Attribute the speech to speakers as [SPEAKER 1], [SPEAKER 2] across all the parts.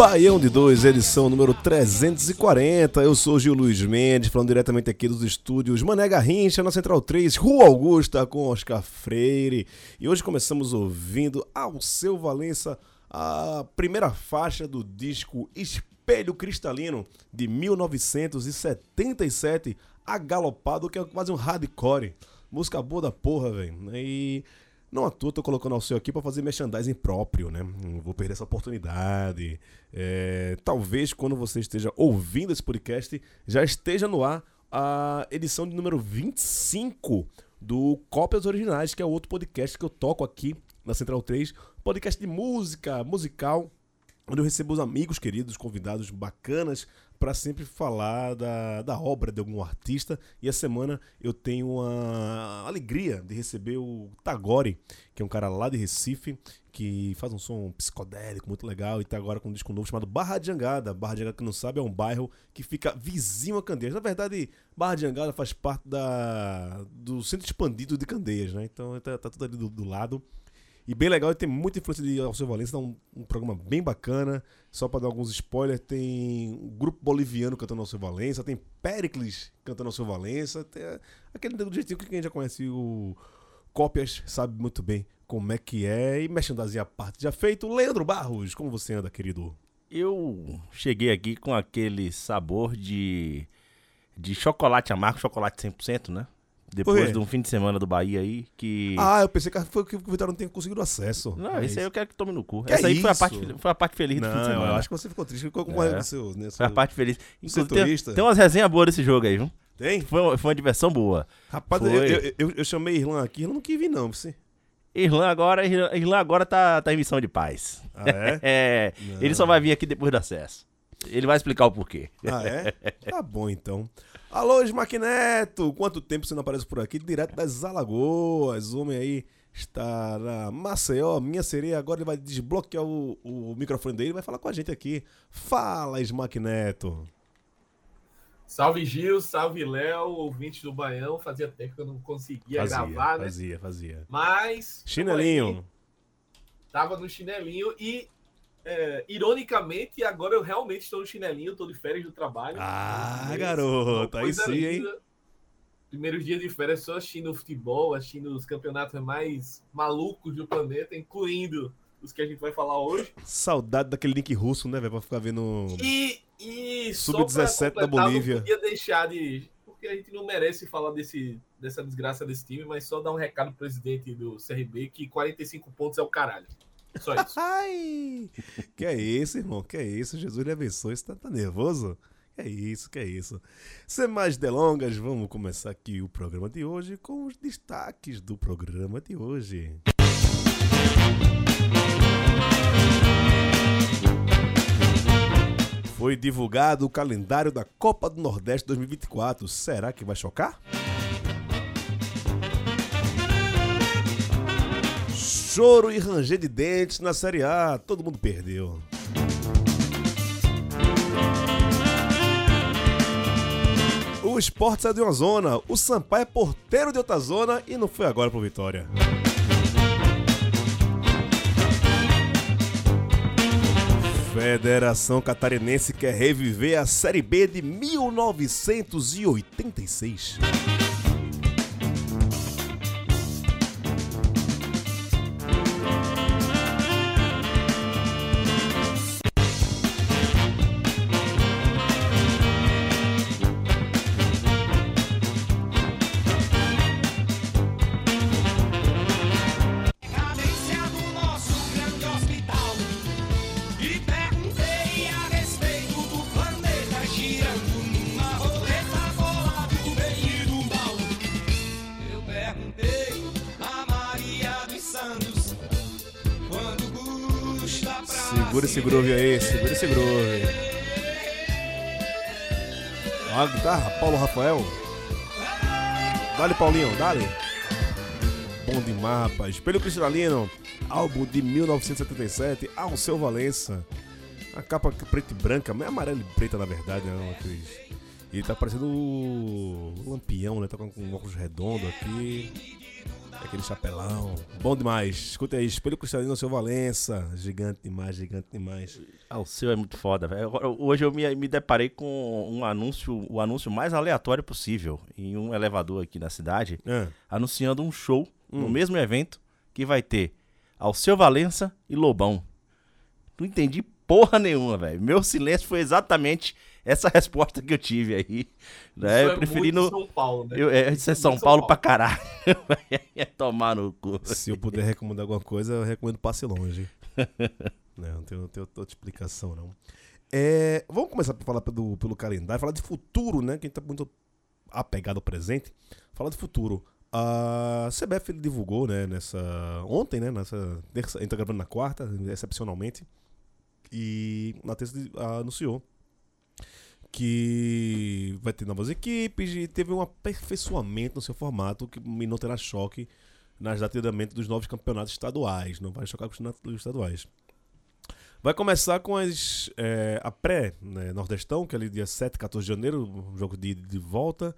[SPEAKER 1] Baião
[SPEAKER 2] de
[SPEAKER 3] 2, edição número 340. Eu sou Gil Luiz Mendes, falando diretamente aqui dos estúdios Mané Garrincha, na Central 3, Rua Augusta, com Oscar Freire. E hoje começamos ouvindo ao seu Valença a primeira faixa do disco Espelho Cristalino, de 1977, agalopado, que é quase um hardcore. Música boa da porra, velho. E não à toa tô colocando ao seu aqui pra fazer merchandising próprio, né? Não vou perder essa oportunidade. É, talvez quando você esteja ouvindo esse podcast já esteja no ar a edição de número 25 do Cópias Originais, que é outro podcast que eu toco aqui na Central 3. Podcast de música, musical, onde eu recebo os amigos queridos, convidados bacanas para sempre falar da, da obra de algum artista. E a semana eu tenho a alegria de receber o Tagore, que é um cara lá de Recife, que faz um som psicodélico muito legal e tá agora com um disco novo chamado Barra de Jangada. Barra de Jangada, que não sabe, é um bairro que fica vizinho a Candeias. Na verdade, Barra de Jangada faz parte da, do centro expandido de Candeias, né? Então tá, tá tudo ali do, do lado. E bem legal, tem muita influência de Alceu Valença, um, um programa bem bacana. Só pra dar alguns spoilers, tem um grupo boliviano cantando Alceu Valença, tem Pericles cantando Alceu Valença, tem é, aquele do jeitinho que quem já conhece o Cópias sabe muito bem como é que é. E merchandising à parte já feito. Leandro Barros, como você anda, querido?
[SPEAKER 4] Eu cheguei aqui com aquele sabor de, de chocolate amargo, chocolate 100%, né? Depois de um fim de semana do Bahia aí, que...
[SPEAKER 3] Ah, eu pensei que foi que o Vitória não tinha conseguido acesso.
[SPEAKER 4] não,
[SPEAKER 3] É
[SPEAKER 4] esse aí
[SPEAKER 3] isso.
[SPEAKER 4] eu quero que tome no cu.
[SPEAKER 3] Que
[SPEAKER 4] Essa
[SPEAKER 3] é
[SPEAKER 4] aí foi a,
[SPEAKER 3] isso?
[SPEAKER 4] parte, foi a parte feliz do fim de
[SPEAKER 3] Não,
[SPEAKER 4] semana.
[SPEAKER 3] eu acho que você ficou triste. Ficou com
[SPEAKER 4] É.
[SPEAKER 3] seu, né,
[SPEAKER 4] Foi a
[SPEAKER 3] seu-
[SPEAKER 4] parte feliz. Inclusive, tem, tem umas resenhas boas desse jogo aí, viu?
[SPEAKER 3] Tem?
[SPEAKER 4] Foi, uma- foi uma diversão boa.
[SPEAKER 3] Rapaz, eu, eu, eu, eu chamei Irlan aqui, ele não quis vir, não. Você.
[SPEAKER 4] Irlan agora, Irlan Irlan agora tá, tá em missão de paz.
[SPEAKER 3] Ah, é?
[SPEAKER 4] É, ele só vai vir aqui depois do acesso. Ele vai explicar o porquê.
[SPEAKER 3] Ah, é? Tá bom, então. Alô, Smackneto! Quanto tempo você não aparece por aqui? Direto das Alagoas. O homem aí está na Maceió. Minha sereia agora ele vai desbloquear o, o microfone dele e vai falar com a gente aqui. Fala, Smackneto!
[SPEAKER 5] Salve Gil, salve Léo, ouvintes do Baião. Fazia tempo que eu não conseguia
[SPEAKER 3] Fazia,
[SPEAKER 5] gravar, né?
[SPEAKER 3] fazia, fazia.
[SPEAKER 5] Mas.
[SPEAKER 3] Chinelinho.
[SPEAKER 5] Tava no chinelinho e, é, ironicamente, agora eu realmente estou no chinelinho, estou de férias do trabalho.
[SPEAKER 3] Ah,
[SPEAKER 5] Isso,
[SPEAKER 3] garoto, aí
[SPEAKER 5] coisa
[SPEAKER 3] sim, hein?
[SPEAKER 5] linda. Primeiros dias de férias só assistindo futebol, assistindo os campeonatos mais malucos do planeta, incluindo os que a gente vai falar hoje.
[SPEAKER 3] Saudade daquele link russo, né, velho? Pra ficar vendo.
[SPEAKER 5] E, e só
[SPEAKER 3] Sub-17
[SPEAKER 5] pra
[SPEAKER 3] da Bolívia.
[SPEAKER 5] Não podia deixar de. Porque a gente não merece falar desse, dessa desgraça desse time, mas só dar um recado pro presidente do CRB que 45 pontos é o caralho. Só isso.
[SPEAKER 3] Ai! Que é isso, irmão? Que é isso? Jesus lhe abençoe. Você tá, tá nervoso? Que é isso, que é isso. Sem mais delongas, vamos começar aqui o programa de hoje com os destaques do programa de hoje. Foi divulgado o calendário da Copa do Nordeste 2024. Será que vai chocar? Choro e ranger de dentes na Série A. Todo mundo perdeu. O esporte saiu de uma zona, o Sampaio é porteiro de outra zona e não foi agora pro Vitória. Federação Catarinense quer reviver a Série B de 1986. Groove aí, segura esse groove. Ó a guitarra, Paulo Rafael. Dale, Paulinho, dale. Bom demais, rapaz. Espelho Cristalino, álbum de 1977, Alceu Valença. A capa preta e branca, meio amarela e preta na verdade, né? Aqueles... E tá parecendo o Lampião, né? Tá com um óculos redondo aqui. Aquele chapelão. Bom demais. Escuta aí, Espelho Cristalino, Alceu Valença. Gigante demais, gigante demais.
[SPEAKER 4] Ah, o seu é muito foda, velho. Hoje eu me, me deparei com um anúncio, o anúncio mais aleatório possível em um elevador aqui na cidade,
[SPEAKER 3] Ah.
[SPEAKER 4] anunciando um show no mesmo evento que vai ter Alceu Valença e Lobão. Não entendi porra nenhuma, velho. Meu silêncio foi exatamente essa resposta que eu tive aí. Né?
[SPEAKER 5] Isso
[SPEAKER 4] Eu
[SPEAKER 5] é
[SPEAKER 4] preferi
[SPEAKER 5] muito
[SPEAKER 4] no.
[SPEAKER 5] São Paulo, né?
[SPEAKER 4] Eu, é, isso é São
[SPEAKER 5] muito
[SPEAKER 4] Paulo pra caralho. é tomar no cu.
[SPEAKER 3] Se eu puder recomendar alguma coisa, eu recomendo passe longe. não, não tenho, não tenho outra explicação, não. É, vamos começar a falar pelo, pelo calendário, falar de futuro, né? Que a gente tá muito apegado ao presente. Falar de futuro. A CBF divulgou, né, nessa. Ontem, né? Nessa terça, a gente tá gravando na quarta, excepcionalmente. E na terça anunciou que vai ter novas equipes e teve um aperfeiçoamento no seu formato que não terá choque nas andamento dos novos campeonatos estaduais. Não vai chocar com os campeonatos estaduais. Vai começar com as, é, a pré-Nordestão, que é ali dia 7, 14 de janeiro, o jogo de, de volta.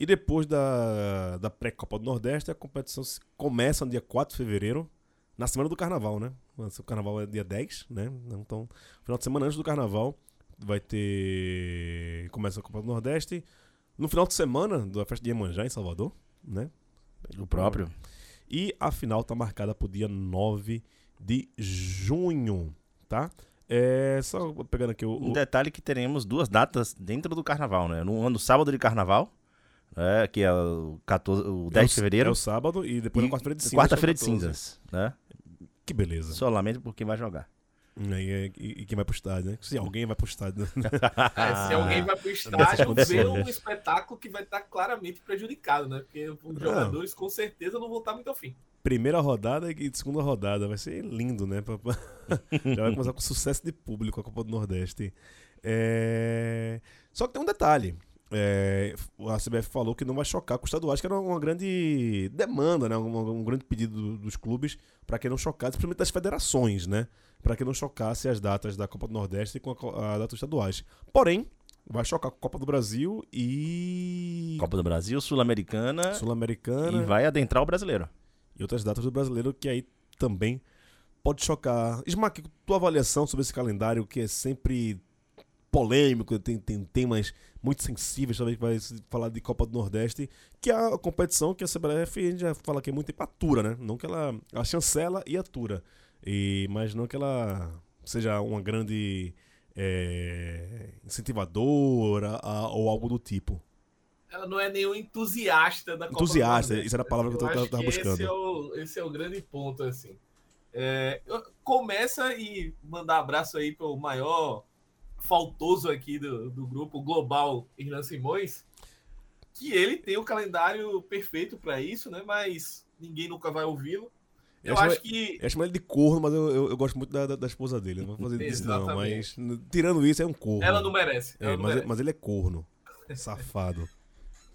[SPEAKER 3] E depois da, da pré-Copa do Nordeste, a competição começa no dia 4 de fevereiro, na semana do Carnaval, né? O Carnaval é dia 10, né? Então, final de semana antes do Carnaval, vai ter... Começa a Copa do Nordeste. No final de semana, da festa de Iemanjá, em Salvador, né?
[SPEAKER 4] O próprio.
[SPEAKER 3] E a final tá marcada pro dia 9 de junho, tá? É, só pegando aqui o...
[SPEAKER 4] Um detalhe que teremos duas datas dentro do carnaval, né? No ano sábado de carnaval, né? que é o, 14, o 10
[SPEAKER 3] é o-
[SPEAKER 4] de fevereiro.
[SPEAKER 3] É o sábado e depois
[SPEAKER 4] e
[SPEAKER 3] na quarta-feira de cinzas.
[SPEAKER 4] Quarta-feira
[SPEAKER 3] é
[SPEAKER 4] de
[SPEAKER 3] o 14.
[SPEAKER 4] cinzas, né?
[SPEAKER 3] Que beleza.
[SPEAKER 4] Só lamento por quem vai jogar.
[SPEAKER 3] E, e, e quem vai pro estádio, né? Se alguém vai pro estádio. né?
[SPEAKER 5] É, se alguém vai pro estádio, vê um espetáculo que vai estar claramente prejudicado, né? Porque os jogadores com certeza não vão estar muito afim.
[SPEAKER 3] Primeira rodada e segunda rodada. Vai ser lindo, né? Já vai começar com sucesso de público a Copa do Nordeste. É, Só que tem um detalhe. É, A CBF falou que não vai chocar com os estaduais, que era uma grande demanda, né? um, um grande pedido do- dos clubes para que não chocasse, principalmente das federações, né? Para que não chocasse as datas da Copa do Nordeste com a, a data estaduais. Porém, vai chocar com a Copa do Brasil e
[SPEAKER 4] Copa do Brasil, Sul-Americana
[SPEAKER 3] Sul-Americana
[SPEAKER 4] e vai adentrar o brasileiro.
[SPEAKER 3] e outras datas do brasileiro que aí também pode chocar. Smack, tua avaliação sobre esse calendário que é sempre polêmico, tem, tem temas muito sensíveis também que vai falar de Copa do Nordeste, que é a competição que a CBF a gente já fala que é muito tempo atura, né? Não que ela, ela chancela e atura, e, mas não que ela seja uma grande é, incentivadora a- ou algo do tipo.
[SPEAKER 5] Ela não é nenhum entusiasta da Copa do
[SPEAKER 3] Entusiasta, isso era a palavra que eu
[SPEAKER 5] acho
[SPEAKER 3] tava- tava
[SPEAKER 5] que
[SPEAKER 3] buscando.
[SPEAKER 5] Esse é, o, esse é o grande ponto, assim. É, começa e mandar abraço aí pro maior faltoso aqui do, do grupo Global Irlan Simões, que ele tem o calendário perfeito para isso, né? Mas ninguém nunca vai ouvi-lo. Eu
[SPEAKER 3] acho
[SPEAKER 5] acho que
[SPEAKER 3] Eu chamo ele de corno, mas eu, eu, eu gosto muito da, da, da esposa dele. Não vou fazer isso, não. Mas, tirando isso, é um corno.
[SPEAKER 5] ela não merece.
[SPEAKER 3] É,
[SPEAKER 5] ela não
[SPEAKER 3] mas,
[SPEAKER 5] merece.
[SPEAKER 3] mas ele é corno. Safado.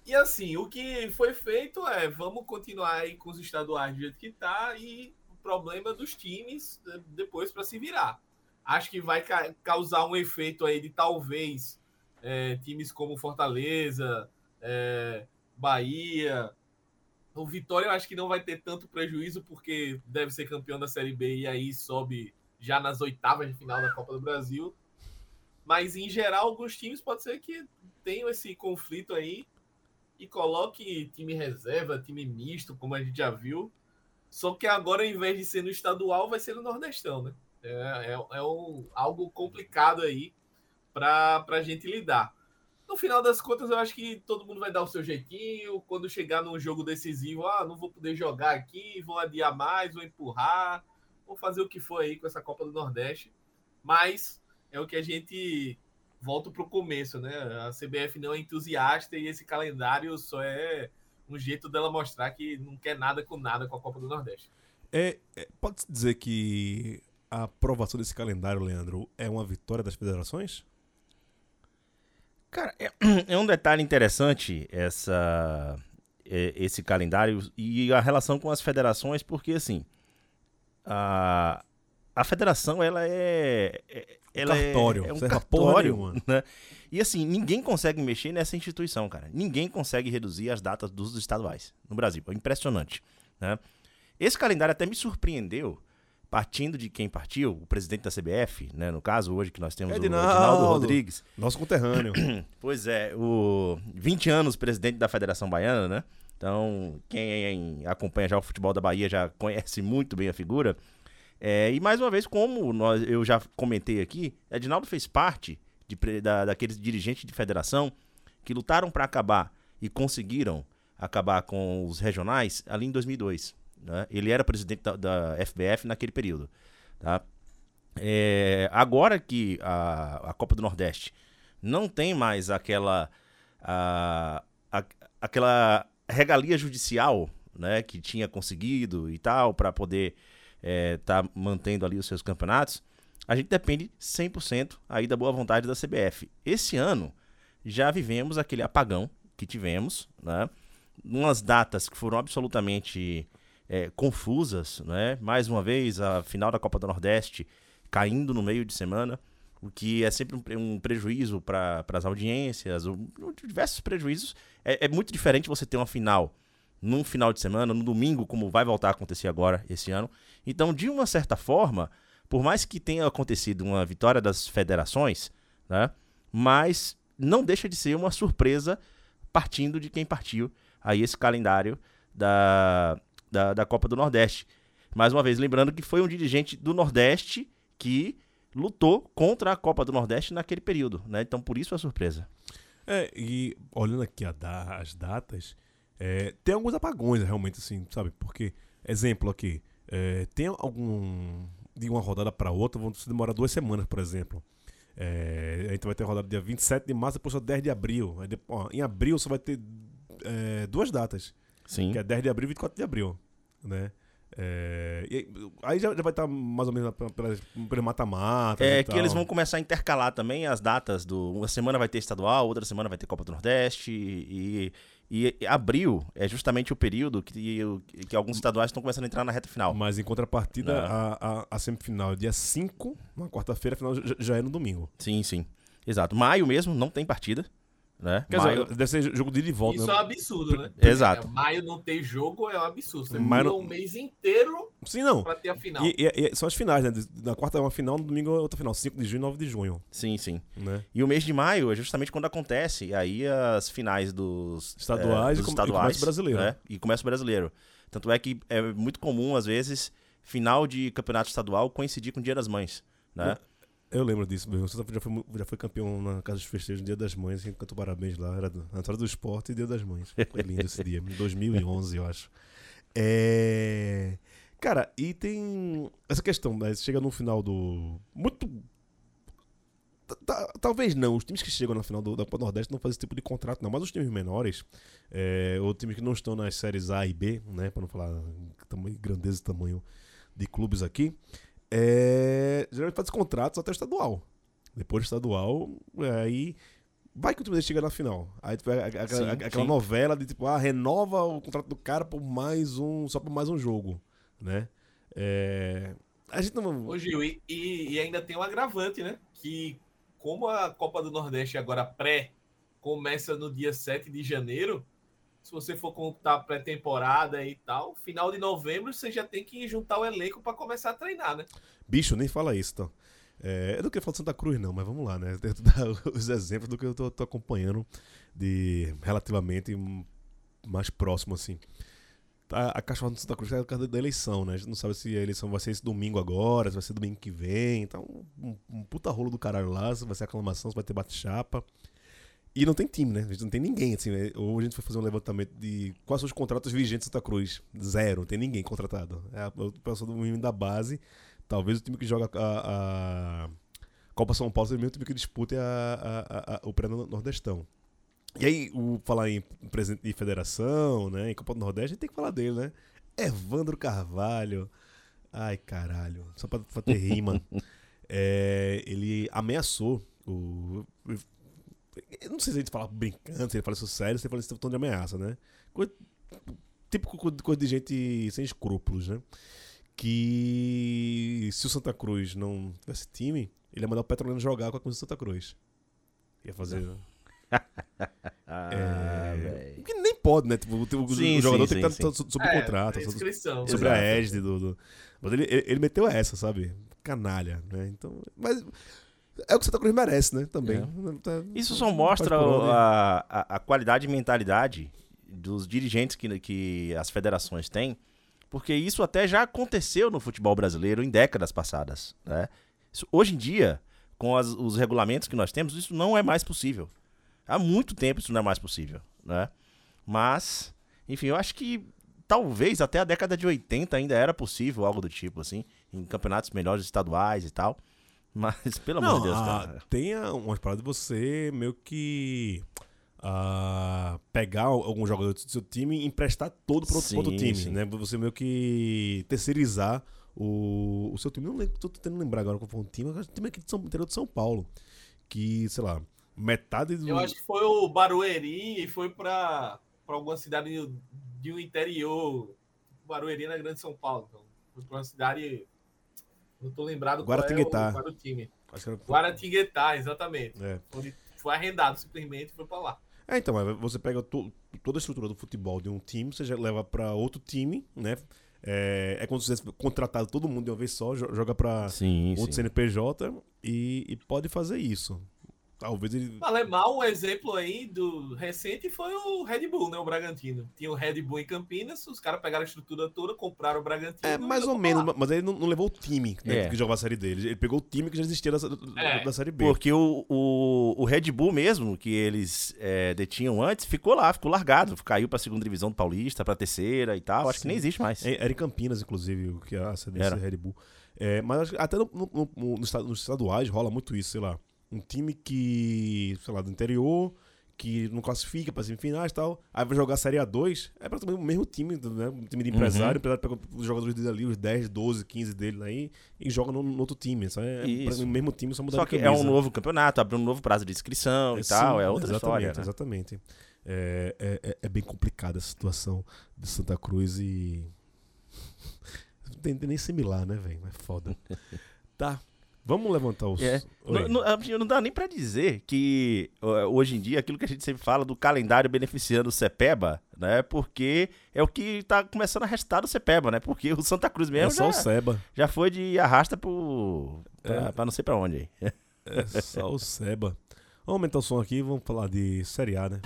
[SPEAKER 5] E assim, o que foi feito é vamos continuar aí com os estaduais do jeito que tá e o problema dos times eh, depois para se virar. Acho que vai ca- causar um efeito aí de talvez eh, times como Fortaleza, é, Bahia. O Vitória eu acho que não vai ter tanto prejuízo, porque deve ser campeão da Série B e aí sobe já nas oitavas de final da Copa do Brasil. Mas em geral, alguns times pode ser que tenham esse conflito aí e coloque time reserva, time misto, como a gente já viu. Só que agora, ao invés de ser no estadual, vai ser no Nordestão, né? É, é, é um, algo complicado aí para a gente lidar. No final das contas, eu acho que todo mundo vai dar o seu jeitinho. Quando chegar num jogo decisivo, ah, não vou poder jogar aqui, vou adiar mais, vou empurrar, vou fazer o que for aí com essa Copa do Nordeste. Mas é o que a gente volta para o começo, né? A CBF não é entusiasta e esse calendário só é um jeito dela mostrar que não quer nada com nada com a Copa do Nordeste.
[SPEAKER 3] É, é, Pode-se dizer que a aprovação desse calendário, Leandro, é uma vitória das federações?
[SPEAKER 4] Cara, é, é um detalhe interessante essa, é, esse calendário e a relação com as federações, porque assim, a, a federação ela é, é ela
[SPEAKER 3] cartório,
[SPEAKER 4] é, é um
[SPEAKER 3] porra
[SPEAKER 4] cartório,
[SPEAKER 3] nenhuma.
[SPEAKER 4] né? E assim, ninguém consegue mexer nessa instituição, cara. Ninguém consegue reduzir as datas dos estaduais no Brasil. É impressionante, né? Esse calendário até me surpreendeu, partindo de quem partiu, o presidente da CBF, né? No caso, hoje que nós temos o
[SPEAKER 3] Edinaldo.
[SPEAKER 4] Edinaldo Rodrigues.
[SPEAKER 3] Nosso conterrâneo.
[SPEAKER 4] Pois é, o 20 anos presidente da Federação Baiana, né? Então, quem acompanha já o futebol da Bahia já conhece muito bem a figura. É, e mais uma vez, como nós, eu já comentei aqui, Edinaldo fez parte de da, daqueles dirigentes de federação que lutaram para acabar e conseguiram acabar com os regionais ali em 2002. Né? Ele era presidente da, da FBF naquele período. Tá? É, agora que a, a Copa do Nordeste não tem mais aquela a- a- aquela regalia judicial né, que tinha conseguido e tal para poder estar mantendo ali os seus campeonatos, a gente depende 100% aí da boa vontade da CBF. Esse ano já vivemos aquele apagão que tivemos, né? Umas datas que foram absolutamente é, confusas, né? Mais uma vez, a final da Copa do Nordeste caindo no meio de semana, o que é sempre um, um prejuízo para as audiências, um- diversos prejuízos. É, é muito diferente você ter uma final num final de semana, no domingo, como vai voltar a acontecer agora esse ano. Então, de uma certa forma, por mais que tenha acontecido uma vitória das federações, né? Mas não deixa de ser uma surpresa partindo de quem partiu aí esse calendário da, da, da Copa do Nordeste. Mais uma vez, lembrando que foi um dirigente do Nordeste que lutou contra a Copa do Nordeste naquele período, né? Então, por isso a surpresa.
[SPEAKER 3] É, e olhando aqui da- as datas, é, tem alguns apagões realmente, assim, sabe? Porque, exemplo aqui, é, tem algum. De uma rodada para outra, vão se demorar duas semanas, por exemplo. É, a gente vai ter rodada dia 27 de março, depois só 10 de abril. Aí, ó, em abril só vai ter é, duas datas,
[SPEAKER 4] Sim.
[SPEAKER 3] que é 10 de abril e 24 de abril, né? É, e aí- já, já vai estar mais ou menos pelo mata-mata.
[SPEAKER 4] É
[SPEAKER 3] e
[SPEAKER 4] que eles vão começar a intercalar também as datas do. Uma semana vai ter estadual, outra semana vai ter Copa do Nordeste. E, e, e abril é justamente o período que, que alguns estaduais estão começando a entrar na reta final.
[SPEAKER 3] Mas em contrapartida,
[SPEAKER 4] Não.
[SPEAKER 3] a, a, a semifinal é dia 5, na quarta-feira, a final já, já é no domingo.
[SPEAKER 4] Sim, sim. Exato. Maio mesmo não tem partida. Né?
[SPEAKER 3] Quer
[SPEAKER 4] Maio,
[SPEAKER 3] dizer, deve ser jogo de ida e volta.
[SPEAKER 5] Isso
[SPEAKER 3] né?
[SPEAKER 5] é um absurdo, né?
[SPEAKER 4] Exato.
[SPEAKER 5] É, maio não ter jogo é um absurdo. Você
[SPEAKER 3] Maio
[SPEAKER 5] um mês inteiro
[SPEAKER 3] Sim, não.
[SPEAKER 5] pra ter a final.
[SPEAKER 3] E, e- e são as finais, né? Na quarta é uma final, no domingo é outra final. 5 de junho e 9 de junho,
[SPEAKER 4] Sim, sim.
[SPEAKER 3] né?
[SPEAKER 4] E o mês de maio é justamente quando acontece aí as finais dos
[SPEAKER 3] Estaduais
[SPEAKER 4] é,
[SPEAKER 3] e
[SPEAKER 4] dos
[SPEAKER 3] com- e começa o brasileiro.
[SPEAKER 4] né? E começa o brasileiro. Tanto é que é muito comum, às vezes, final de campeonato estadual coincidir com o Dia das Mães. Né?
[SPEAKER 3] Eu lembro disso mesmo. Você já foi, já foi campeão na Casa dos Festejos no Dia das Mães, assim, cantou parabéns lá. Era na entrada do esporte e Dia das Mães. Foi lindo esse dia, em 2011, eu acho. É. Cara, e tem essa questão, né? Você chega no final do. Muito. Ta- ta- Talvez não, os times que chegam na final do, da Copa Nordeste não fazem esse tipo de contrato, não. Mas os times menores, é, ou times que não estão nas séries A e B, né? Pra não falar grandeza e tamanho de clubes aqui, é, geralmente faz contratos até o estadual. Depois do estadual, é, aí vai que o time dele chega na final. Aí tipo, é a- a- a-
[SPEAKER 4] Sim,
[SPEAKER 3] aquela
[SPEAKER 4] sim.
[SPEAKER 3] novela de tipo, ah, renova o contrato do cara por mais um, só por mais um jogo, né? É, a gente não.
[SPEAKER 5] Ô, Gil, e, e- e ainda tem um agravante, né? Que como a Copa do Nordeste agora pré começa no dia 7 de janeiro, se você for contar pré-temporada e tal, final de novembro você já tem que juntar o elenco para começar a treinar, né?
[SPEAKER 3] Bicho, nem fala isso, então. É, eu não queria falar de Santa Cruz, não, mas vamos lá, né? Tento dar os exemplos do que eu tô, tô acompanhando de relativamente mais próximo, assim. Tá, a cachorra do Santa Cruz é por causa da eleição, né? A gente não sabe se a eleição vai ser esse domingo agora, se vai ser domingo que vem. Então, um, um puta rolo do caralho lá, se vai ser aclamação, se vai ter bate-chapa. E não tem time, né? A gente não tem ninguém, assim, né? Hoje a gente foi fazer um levantamento de quais são os contratos vigentes do Santa Cruz. Zero, não tem ninguém contratado. É o pessoal do time da base. Talvez o time que joga a, a Copa São Paulo seja o mesmo time que disputa a, a, a, o pré-nordestão. E aí, o, falar em presidente de federação, né? Em Copa do Nordeste, a gente tem que falar dele, né? Evandro Carvalho. Ai, caralho. Só pra, pra ter rima. é, ele ameaçou o. Eu não sei se a gente fala brincando, se ele fala isso sério, se ele fala esse tom de ameaça, né? Coisa, típico coisa de gente sem escrúpulos, né? Que se o Santa Cruz não tivesse time, ele ia mandar o Petrolino jogar com a camisa do Santa Cruz. Ia fazer.
[SPEAKER 4] Ah,
[SPEAKER 3] É,
[SPEAKER 4] velho.
[SPEAKER 3] que nem pode, né? Tipo, o, o
[SPEAKER 4] Sim,
[SPEAKER 3] jogador
[SPEAKER 4] sim,
[SPEAKER 3] tem que
[SPEAKER 4] sim,
[SPEAKER 3] estar so- sob
[SPEAKER 5] É,
[SPEAKER 3] contrato,
[SPEAKER 5] é
[SPEAKER 3] sobre
[SPEAKER 4] Exato.
[SPEAKER 3] a égide do, do- Mas ele, ele, ele meteu essa, sabe? Canalha, né? Então. Mas é o que Santa Cruz merece, né? Também. Tá-
[SPEAKER 4] Isso só mostra a, a, a qualidade e mentalidade dos dirigentes que, que as federações têm, porque isso até já aconteceu no futebol brasileiro em décadas passadas. Né? Isso- hoje em dia, com as- os regulamentos que nós temos, isso não é mais possível. Há muito tempo isso não é mais possível. Né? Mas, enfim, eu acho que talvez até a década de 80 ainda era possível algo do tipo, assim, em campeonatos melhores estaduais e tal. Mas, pelo amor
[SPEAKER 3] Não,
[SPEAKER 4] de Deus,
[SPEAKER 3] ah,
[SPEAKER 4] cara.
[SPEAKER 3] tem umas paradas de você meio que. ah, pegar algum jogador do seu time e emprestar todo para outro, pra outro time,
[SPEAKER 4] sim.
[SPEAKER 3] né? Você meio que terceirizar o, o seu time. Não lembro, tô tentando lembrar agora qual foi um time, mas o time aqui de São, interior de São Paulo. Que, sei lá, metade do.
[SPEAKER 5] Eu acho que foi o Barueri e foi para alguma cidade de um interior. Barueri na Grande São Paulo. Então, foi para uma cidade. Não tô lembrado qual é
[SPEAKER 3] Guaratinguetá.
[SPEAKER 5] o, qual era o time.
[SPEAKER 3] acho que era-
[SPEAKER 5] Guaratinguetá, exatamente.
[SPEAKER 3] é.
[SPEAKER 5] Onde foi arrendado simplesmente e foi para lá.
[SPEAKER 3] É, então, é, você pega to- toda a estrutura do futebol de um time, você já leva pra outro time, né? É, é como se você contratado todo mundo de uma vez só, jo- joga pra
[SPEAKER 4] Sim,
[SPEAKER 3] outro
[SPEAKER 4] sim.
[SPEAKER 3] CNPJ e, e pode fazer isso. Talvez ele.
[SPEAKER 5] Alemão, um exemplo aí do recente foi o Red Bull, né? O Bragantino. Tinha o Red Bull em Campinas, os caras pegaram a estrutura toda, compraram o Bragantino.
[SPEAKER 3] É, mais ou menos, mas ele não, não levou o time né,
[SPEAKER 4] É.
[SPEAKER 3] que jogava a Série D. Ele pegou o time que já existia da, da-
[SPEAKER 5] É.
[SPEAKER 3] da Série B.
[SPEAKER 4] Porque o, o, o Red Bull mesmo, que eles é, detinham antes, ficou lá, ficou largado. Caiu pra segunda divisão do Paulista, pra terceira e tal. Acho que nem existe mais.
[SPEAKER 3] É, Era em Campinas, inclusive, o que é a sede Red Bull. É, mas acho que até no, no- no- no nos estaduais rola muito isso, sei lá. Um time que, sei lá, do interior, que não classifica para semifinais e tal, aí vai jogar a Série A2, é praticamente o mesmo time, né? Um time de
[SPEAKER 4] Uhum.
[SPEAKER 3] empresário, o empresário pega os jogadores dele ali, os 10, 12, 15 dele aí, e joga no, no outro time. Só é, é o mesmo time, só mudando
[SPEAKER 4] Só que é um novo campeonato, abriu um novo prazo de inscrição e
[SPEAKER 3] Sim,
[SPEAKER 4] tal. É outra história. Né?
[SPEAKER 3] Exatamente. É, é, é- é bem complicada a situação de Santa Cruz e. Não tem nem similar, né, velho? É foda. tá. Vamos levantar os.
[SPEAKER 4] É. Não, não- não dá nem pra dizer que hoje em dia aquilo que a gente sempre fala do calendário beneficiando o Cepeba, né? Porque é o que tá começando a restar do Cepeba, né? Porque o Santa Cruz
[SPEAKER 3] é
[SPEAKER 4] mesmo
[SPEAKER 3] só
[SPEAKER 4] já,
[SPEAKER 3] o Seba.
[SPEAKER 4] já foi de arrasta pro. Pra,
[SPEAKER 3] É.
[SPEAKER 4] pra não sei pra onde aí.
[SPEAKER 3] É só o Seba. Vamos aumentar o som aqui e vamos falar de Série A, né?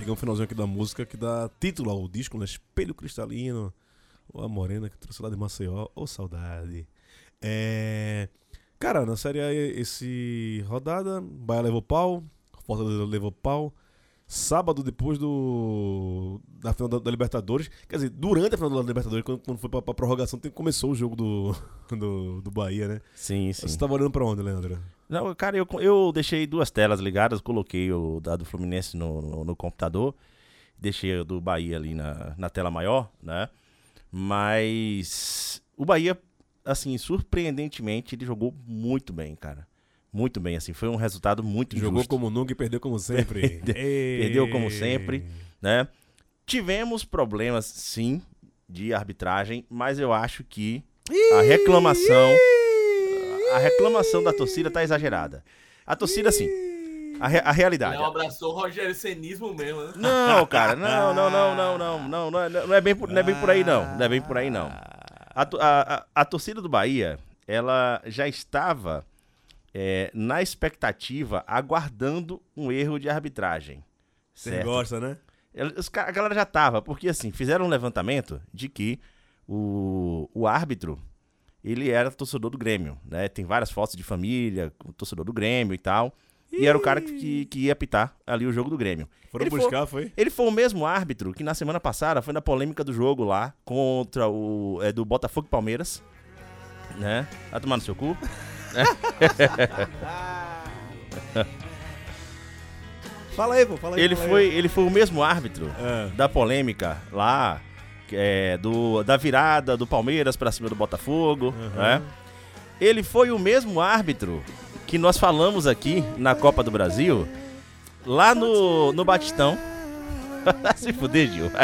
[SPEAKER 3] Peguei um finalzinho aqui da música que dá título ao disco, né? Espelho Cristalino. Ou a Morena que trouxe lá de Maceió. Ô, saudade. É... Cara, na Série A esse rodada, Bahia levou pau, Fortaleza levou pau. Sábado, depois do. Da final da, da Libertadores. Quer dizer, durante a final da Libertadores, quando, quando foi pra, pra prorrogação, começou o jogo do, do, do Bahia, né?
[SPEAKER 4] Sim, sim.
[SPEAKER 3] Você tava olhando pra onde, Leandro?
[SPEAKER 4] Não, cara, eu, eu deixei duas telas ligadas, coloquei o da do Fluminense no, no, no computador, deixei o do Bahia ali na, na tela maior, né? Mas o Bahia, assim, surpreendentemente, ele jogou muito bem, cara. Muito bem, assim, foi um resultado muito
[SPEAKER 3] Jogou
[SPEAKER 4] justo,
[SPEAKER 3] como nunca e perdeu como sempre.
[SPEAKER 4] Perdeu como sempre. né? Tivemos problemas, sim, de arbitragem, mas eu acho que a reclamação a reclamação da torcida tá exagerada. A torcida, assim, a, re- a realidade.
[SPEAKER 5] Léo abraçou o Rogério Senismo mesmo, né?
[SPEAKER 4] Não, cara, não, não, não, não, não, não, não, é, não é bem por, não é bem por aí não, não é bem por aí não. A, a, a, a torcida do Bahia, ela já estava é, na expectativa, aguardando um erro de arbitragem.
[SPEAKER 3] Você gosta, né?
[SPEAKER 4] Os a galera já tava, porque assim, fizeram um levantamento de que o, o árbitro, ele era torcedor do Grêmio, né? Tem várias fotos de família, torcedor do Grêmio e tal. E era o cara que, que, ia apitar ali o jogo do Grêmio.
[SPEAKER 3] Foram
[SPEAKER 4] Ele foi-
[SPEAKER 3] buscar, foi?
[SPEAKER 4] Ele foi o mesmo árbitro que na semana passada foi na polêmica do jogo lá contra o é, do Botafogo e Palmeiras, né? Vai tomar no seu cu.
[SPEAKER 3] Fala aí, pô, fala aí.
[SPEAKER 4] Ele
[SPEAKER 3] fala aí.
[SPEAKER 4] foi, ele foi o mesmo árbitro
[SPEAKER 3] É.
[SPEAKER 4] da polêmica lá, é, do, da virada do Palmeiras pra cima do Botafogo, né? Ele foi o mesmo árbitro que nós falamos aqui na Copa do Brasil, lá no, no Batistão. Se fuder, Gil.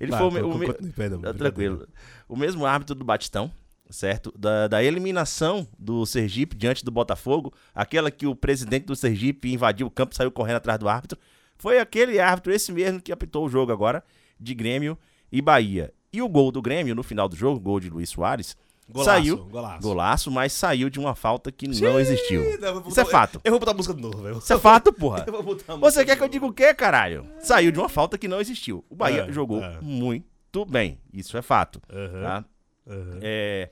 [SPEAKER 4] Ele
[SPEAKER 3] Vai,
[SPEAKER 4] foi o, me- o me-
[SPEAKER 3] perdão,
[SPEAKER 4] Tá
[SPEAKER 3] brincadeira.
[SPEAKER 4] tranquilo. O mesmo árbitro do Batistão, certo? Da, da eliminação do Sergipe diante do Botafogo, aquela que o presidente do Sergipe invadiu o campo e saiu correndo atrás do árbitro. Foi aquele árbitro, esse mesmo, que apitou o jogo agora, de Grêmio e Bahia. E o gol do Grêmio, no final do jogo, gol de Luiz Soares,
[SPEAKER 3] Golaço,
[SPEAKER 4] saiu.
[SPEAKER 3] golaço.
[SPEAKER 4] Golaço, mas saiu de uma falta que não existiu.
[SPEAKER 3] Não, eu
[SPEAKER 4] Isso é fato.
[SPEAKER 3] Eu vou botar a música de novo, velho.
[SPEAKER 4] Isso é fato, porra.
[SPEAKER 3] Eu
[SPEAKER 4] Você quer que eu diga o quê, caralho? Saiu de uma falta que não existiu. O Bahia
[SPEAKER 3] É,
[SPEAKER 4] jogou
[SPEAKER 3] é.
[SPEAKER 4] muito bem. Isso é fato.
[SPEAKER 3] Aham,
[SPEAKER 4] tá?
[SPEAKER 3] aham.
[SPEAKER 4] É,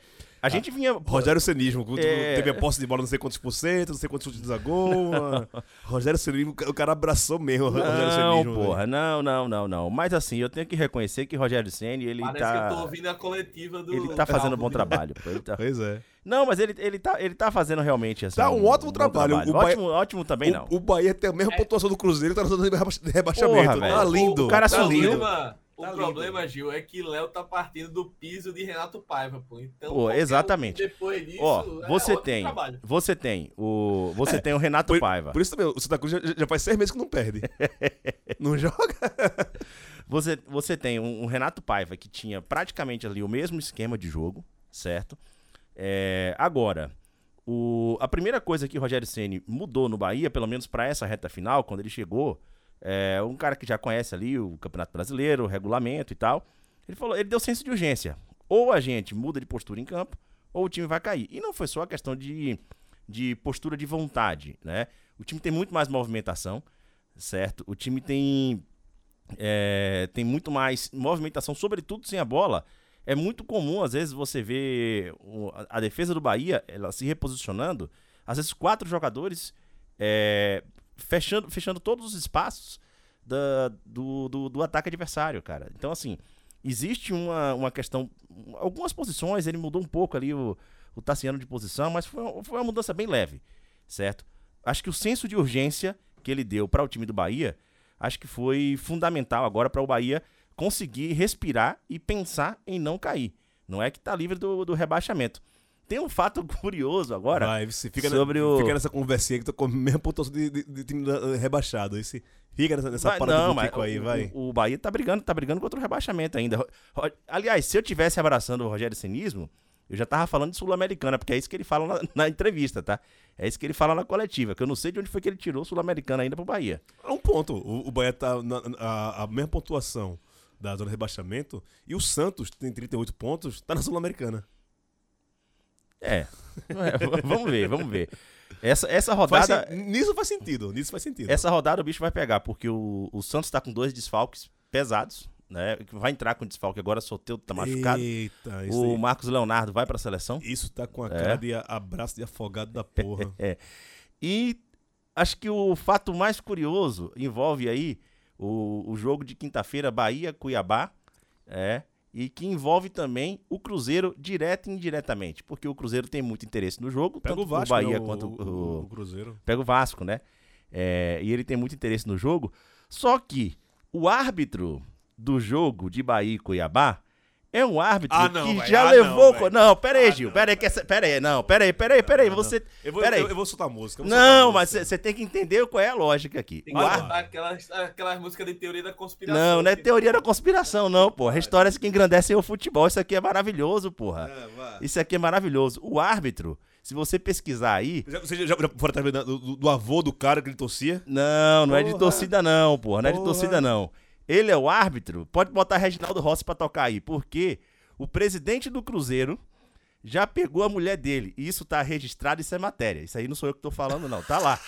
[SPEAKER 4] a gente vinha.
[SPEAKER 3] Rogério Cenismo, tipo,
[SPEAKER 4] É.
[SPEAKER 3] teve a posse de bola não sei quantos por cento, não sei quantos chutes a gol. Rogério Cenismo, o cara abraçou mesmo o Rogério
[SPEAKER 4] Não,
[SPEAKER 3] Cenismo.
[SPEAKER 4] porra, não, não, não, não. Mas assim, eu tenho que reconhecer que Rogério Ceni ele
[SPEAKER 5] Parece
[SPEAKER 4] tá.
[SPEAKER 5] que eu tô ouvindo a coletiva do.
[SPEAKER 4] Ele tá fazendo um bom trabalho. pô, ele tá-.
[SPEAKER 3] Pois é.
[SPEAKER 4] Não, mas ele, ele, tá, ele tá fazendo realmente assim.
[SPEAKER 3] Tá um ótimo
[SPEAKER 4] bom
[SPEAKER 3] trabalho. O Bahia-
[SPEAKER 4] Ótimo, ótimo também não.
[SPEAKER 3] O, o Bahia tem a mesma pontuação do Cruzeiro, tá na zona de reba- de rebaixamento.
[SPEAKER 4] Porra,
[SPEAKER 3] tá lindo.
[SPEAKER 4] O cara
[SPEAKER 5] o
[SPEAKER 4] sumiu.
[SPEAKER 5] O
[SPEAKER 3] Tá lindo.
[SPEAKER 5] problema, Gil, é que Léo tá partindo do piso de Renato Paiva, pô. Então,
[SPEAKER 4] Pô,
[SPEAKER 5] um
[SPEAKER 4] exatamente.
[SPEAKER 5] Depois disso,
[SPEAKER 4] Ó,
[SPEAKER 5] é
[SPEAKER 4] você
[SPEAKER 5] outro
[SPEAKER 4] tem.
[SPEAKER 5] trabalho.
[SPEAKER 4] Você tem o. Você tem o Renato
[SPEAKER 3] Por,
[SPEAKER 4] Paiva.
[SPEAKER 3] por isso também, o Santa Cruz já, já faz seis meses que não perde. não joga?
[SPEAKER 4] Você, você tem um, um Renato Paiva que tinha praticamente ali o mesmo esquema de jogo, certo? É, agora, o, a primeira coisa que o Rogério Ceni mudou no Bahia, pelo menos para essa reta final, quando ele chegou, é um cara que já conhece ali o Campeonato Brasileiro, o regulamento e tal. Ele falou, ele deu senso de urgência. Ou a gente muda de postura em campo, ou o time vai cair. E não foi só a questão de, de postura de vontade, né? O time tem muito mais movimentação, certo? O time tem é, tem muito mais movimentação, sobretudo sem a bola. É muito comum, às vezes, você ver a defesa do Bahia ela se reposicionando, às vezes quatro jogadores é, fechando, fechando todos os espaços da- do, do, do ataque adversário, cara. Então, assim, existe uma, uma questão. Algumas posições, ele mudou um pouco ali o, o Tassiano de posição, mas foi, foi uma mudança bem leve, certo? Acho que o senso de urgência que ele deu para o time do Bahia, acho que foi fundamental agora para o Bahia conseguir respirar e pensar em não cair. Não é que tá livre do, do rebaixamento. Tem um fato curioso agora.
[SPEAKER 3] Vai, você fica,
[SPEAKER 4] Sobre
[SPEAKER 3] na,
[SPEAKER 4] o-
[SPEAKER 3] fica nessa conversinha que tá com a mesma pontuação de, de- de time rebaixado. Você fica nessa, nessa
[SPEAKER 4] Vai-
[SPEAKER 3] parada
[SPEAKER 4] não,
[SPEAKER 3] do Tico aí,
[SPEAKER 4] o,
[SPEAKER 3] vai.
[SPEAKER 4] O, o Bahia tá brigando, tá brigando contra o rebaixamento ainda. Aliás, se eu tivesse abraçando o Rogério Cenismo, eu já tava falando de Sul-Americana, porque é isso que ele fala na, na entrevista, tá? É isso que ele fala na coletiva, que eu não sei de onde foi que ele tirou Sul-Americana ainda pro Bahia.
[SPEAKER 3] É um ponto. O, o Bahia tá na a, a mesma pontuação da zona de rebaixamento e o Santos tem 38 pontos, tá na Sul-Americana.
[SPEAKER 4] É. É, vamos ver, vamos ver. Essa, essa
[SPEAKER 3] Faz
[SPEAKER 4] rodada.
[SPEAKER 3] sen- Nisso faz sentido, nisso faz sentido.
[SPEAKER 4] Essa rodada o bicho vai pegar, porque o, o Santos tá com dois desfalques pesados, né? Vai entrar com desfalque agora, Soteudo tá machucado.
[SPEAKER 3] Eita, isso,
[SPEAKER 4] O
[SPEAKER 3] aí-
[SPEAKER 4] Marcos Leonardo vai pra seleção.
[SPEAKER 3] isso tá com a
[SPEAKER 4] É.
[SPEAKER 3] cara de a- abraço de afogado da porra.
[SPEAKER 4] É. E acho que o fato mais curioso envolve aí o, o jogo de quinta-feira, Bahia-Cuiabá, é, e que envolve também o Cruzeiro direto e indiretamente, porque o Cruzeiro tem muito interesse no jogo,
[SPEAKER 3] Pega
[SPEAKER 4] tanto
[SPEAKER 3] o Vasco,
[SPEAKER 4] o Bahia
[SPEAKER 3] né, o,
[SPEAKER 4] quanto
[SPEAKER 3] o,
[SPEAKER 4] o,
[SPEAKER 3] o Cruzeiro.
[SPEAKER 4] pega o Vasco, né? É, e ele tem muito interesse no jogo. Só que o árbitro do jogo de Bahia e Cuiabá, É um árbitro
[SPEAKER 3] Ah, não,
[SPEAKER 4] que já
[SPEAKER 3] Ah, não,
[SPEAKER 4] levou. co- Não, pera aí,
[SPEAKER 3] Ah,
[SPEAKER 4] Gil.
[SPEAKER 3] não,
[SPEAKER 4] Pera aí, que essa- pera aí. Não, pera aí, pera aí, pera aí. Você.
[SPEAKER 3] Eu vou,
[SPEAKER 4] Pera aí.
[SPEAKER 3] eu, eu vou soltar a música. vou soltar a
[SPEAKER 4] Não,
[SPEAKER 3] música.
[SPEAKER 4] mas você tem que entender qual é a lógica aqui.
[SPEAKER 5] Tem que
[SPEAKER 4] ar-
[SPEAKER 5] aquelas, aquelas músicas de teoria da conspiração.
[SPEAKER 4] Não, não é teoria da conspiração, não, porra. Histórias que engrandecem o futebol. Isso aqui é maravilhoso, porra.
[SPEAKER 3] É.
[SPEAKER 4] Isso aqui é maravilhoso. O árbitro, se você pesquisar aí.
[SPEAKER 3] Já- Você já, já atrás do, do, do avô do cara que ele torcia?
[SPEAKER 4] Não, não é de
[SPEAKER 3] Porra.
[SPEAKER 4] torcida, não, porra. Não é de
[SPEAKER 3] Porra.
[SPEAKER 4] torcida, não. Ele é o árbitro. Pode botar Reginaldo Rossi pra tocar aí. Porque o presidente do Cruzeiro já pegou a mulher dele. E isso tá registrado, isso é matéria. Isso aí não sou eu que tô falando, não. Tá lá.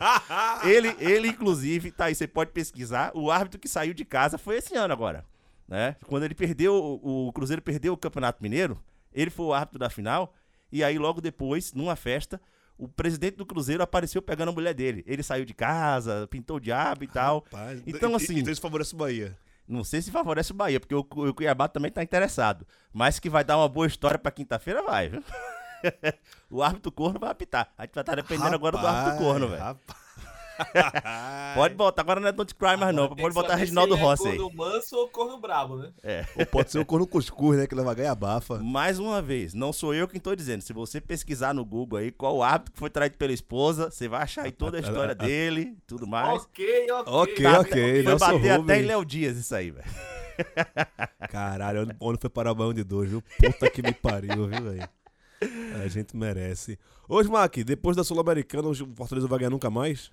[SPEAKER 4] ele, ele, inclusive, tá aí, você pode pesquisar. O árbitro que saiu de casa foi esse ano agora. Né? Quando ele perdeu, o o Cruzeiro perdeu o Campeonato Mineiro, ele foi o árbitro da final. E aí, logo depois, numa festa, o presidente do Cruzeiro apareceu pegando a mulher dele. Ele saiu de casa, pintou o diabo e tal.
[SPEAKER 3] Rapaz,
[SPEAKER 4] Então, assim-
[SPEAKER 3] Então isso favorece o Bahia.
[SPEAKER 4] Não sei se favorece o Bahia, porque o, o Cuiabá também tá interessado. Mas que vai dar uma boa história pra quinta-feira, vai, viu? o árbitro corno vai apitar. A gente vai estar dependendo agora do árbitro corno, velho.
[SPEAKER 3] Rapaz.
[SPEAKER 4] Pode botar, agora não é Don't Cry mais não. Pode botar Reginaldo
[SPEAKER 5] ele
[SPEAKER 4] Rossi
[SPEAKER 5] é
[SPEAKER 4] aí.
[SPEAKER 5] corno manso ou corno brabo, né?
[SPEAKER 3] Ou pode ser o corno cuscuz, né? Que leva ganha abafa.
[SPEAKER 4] Mais uma vez, não sou eu quem tô dizendo. Se você pesquisar no Google aí qual o árbitro que foi traído pela esposa, você vai achar aí toda a história dele, tudo mais.
[SPEAKER 5] Ok, ok.
[SPEAKER 3] Ok,
[SPEAKER 5] Tá,
[SPEAKER 3] ok.
[SPEAKER 4] Foi
[SPEAKER 3] Nelson
[SPEAKER 4] bater até em Léo Dias isso aí, velho.
[SPEAKER 3] Caralho, onde, onde foi parar o Baião de dois, viu? Puta que me pariu, viu, velho? A gente merece. Ô, Smack, depois da Sul-Americana, o Fortaleza vai ganhar nunca mais?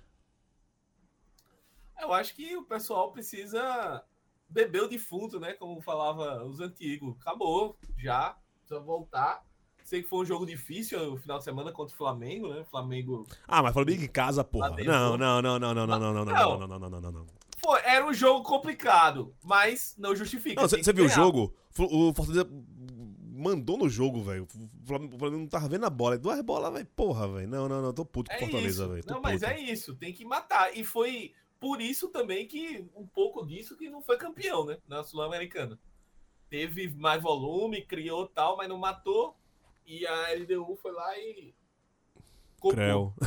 [SPEAKER 5] Eu acho que o pessoal precisa beber o defunto, né? Como falava os antigos. Acabou, já. Precisa voltar. Sei que foi um jogo difícil o final de semana contra o Flamengo, né? Flamengo.
[SPEAKER 3] Ah, mas Flamengo em casa, porra. Não, não, não, não, não, não, não, não, não,
[SPEAKER 5] Não.
[SPEAKER 3] não, não, não, não, não.
[SPEAKER 5] Foi, era um jogo complicado, mas não justifica.
[SPEAKER 3] Não, você viu o jogo? O Fortaleza mandou no jogo, velho. O Flamengo não tava vendo a bola. Duas bolas, velho. Porra, velho. Não, não, não. Tô puto com
[SPEAKER 5] É
[SPEAKER 3] o Fortaleza, velho.
[SPEAKER 5] Não, mas é isso, tem que matar. E foi por isso também que um pouco disso que não foi campeão, né? Na Sul-Americana. Teve mais volume, criou tal, mas não matou. E a LDU foi lá e.
[SPEAKER 3] Creu.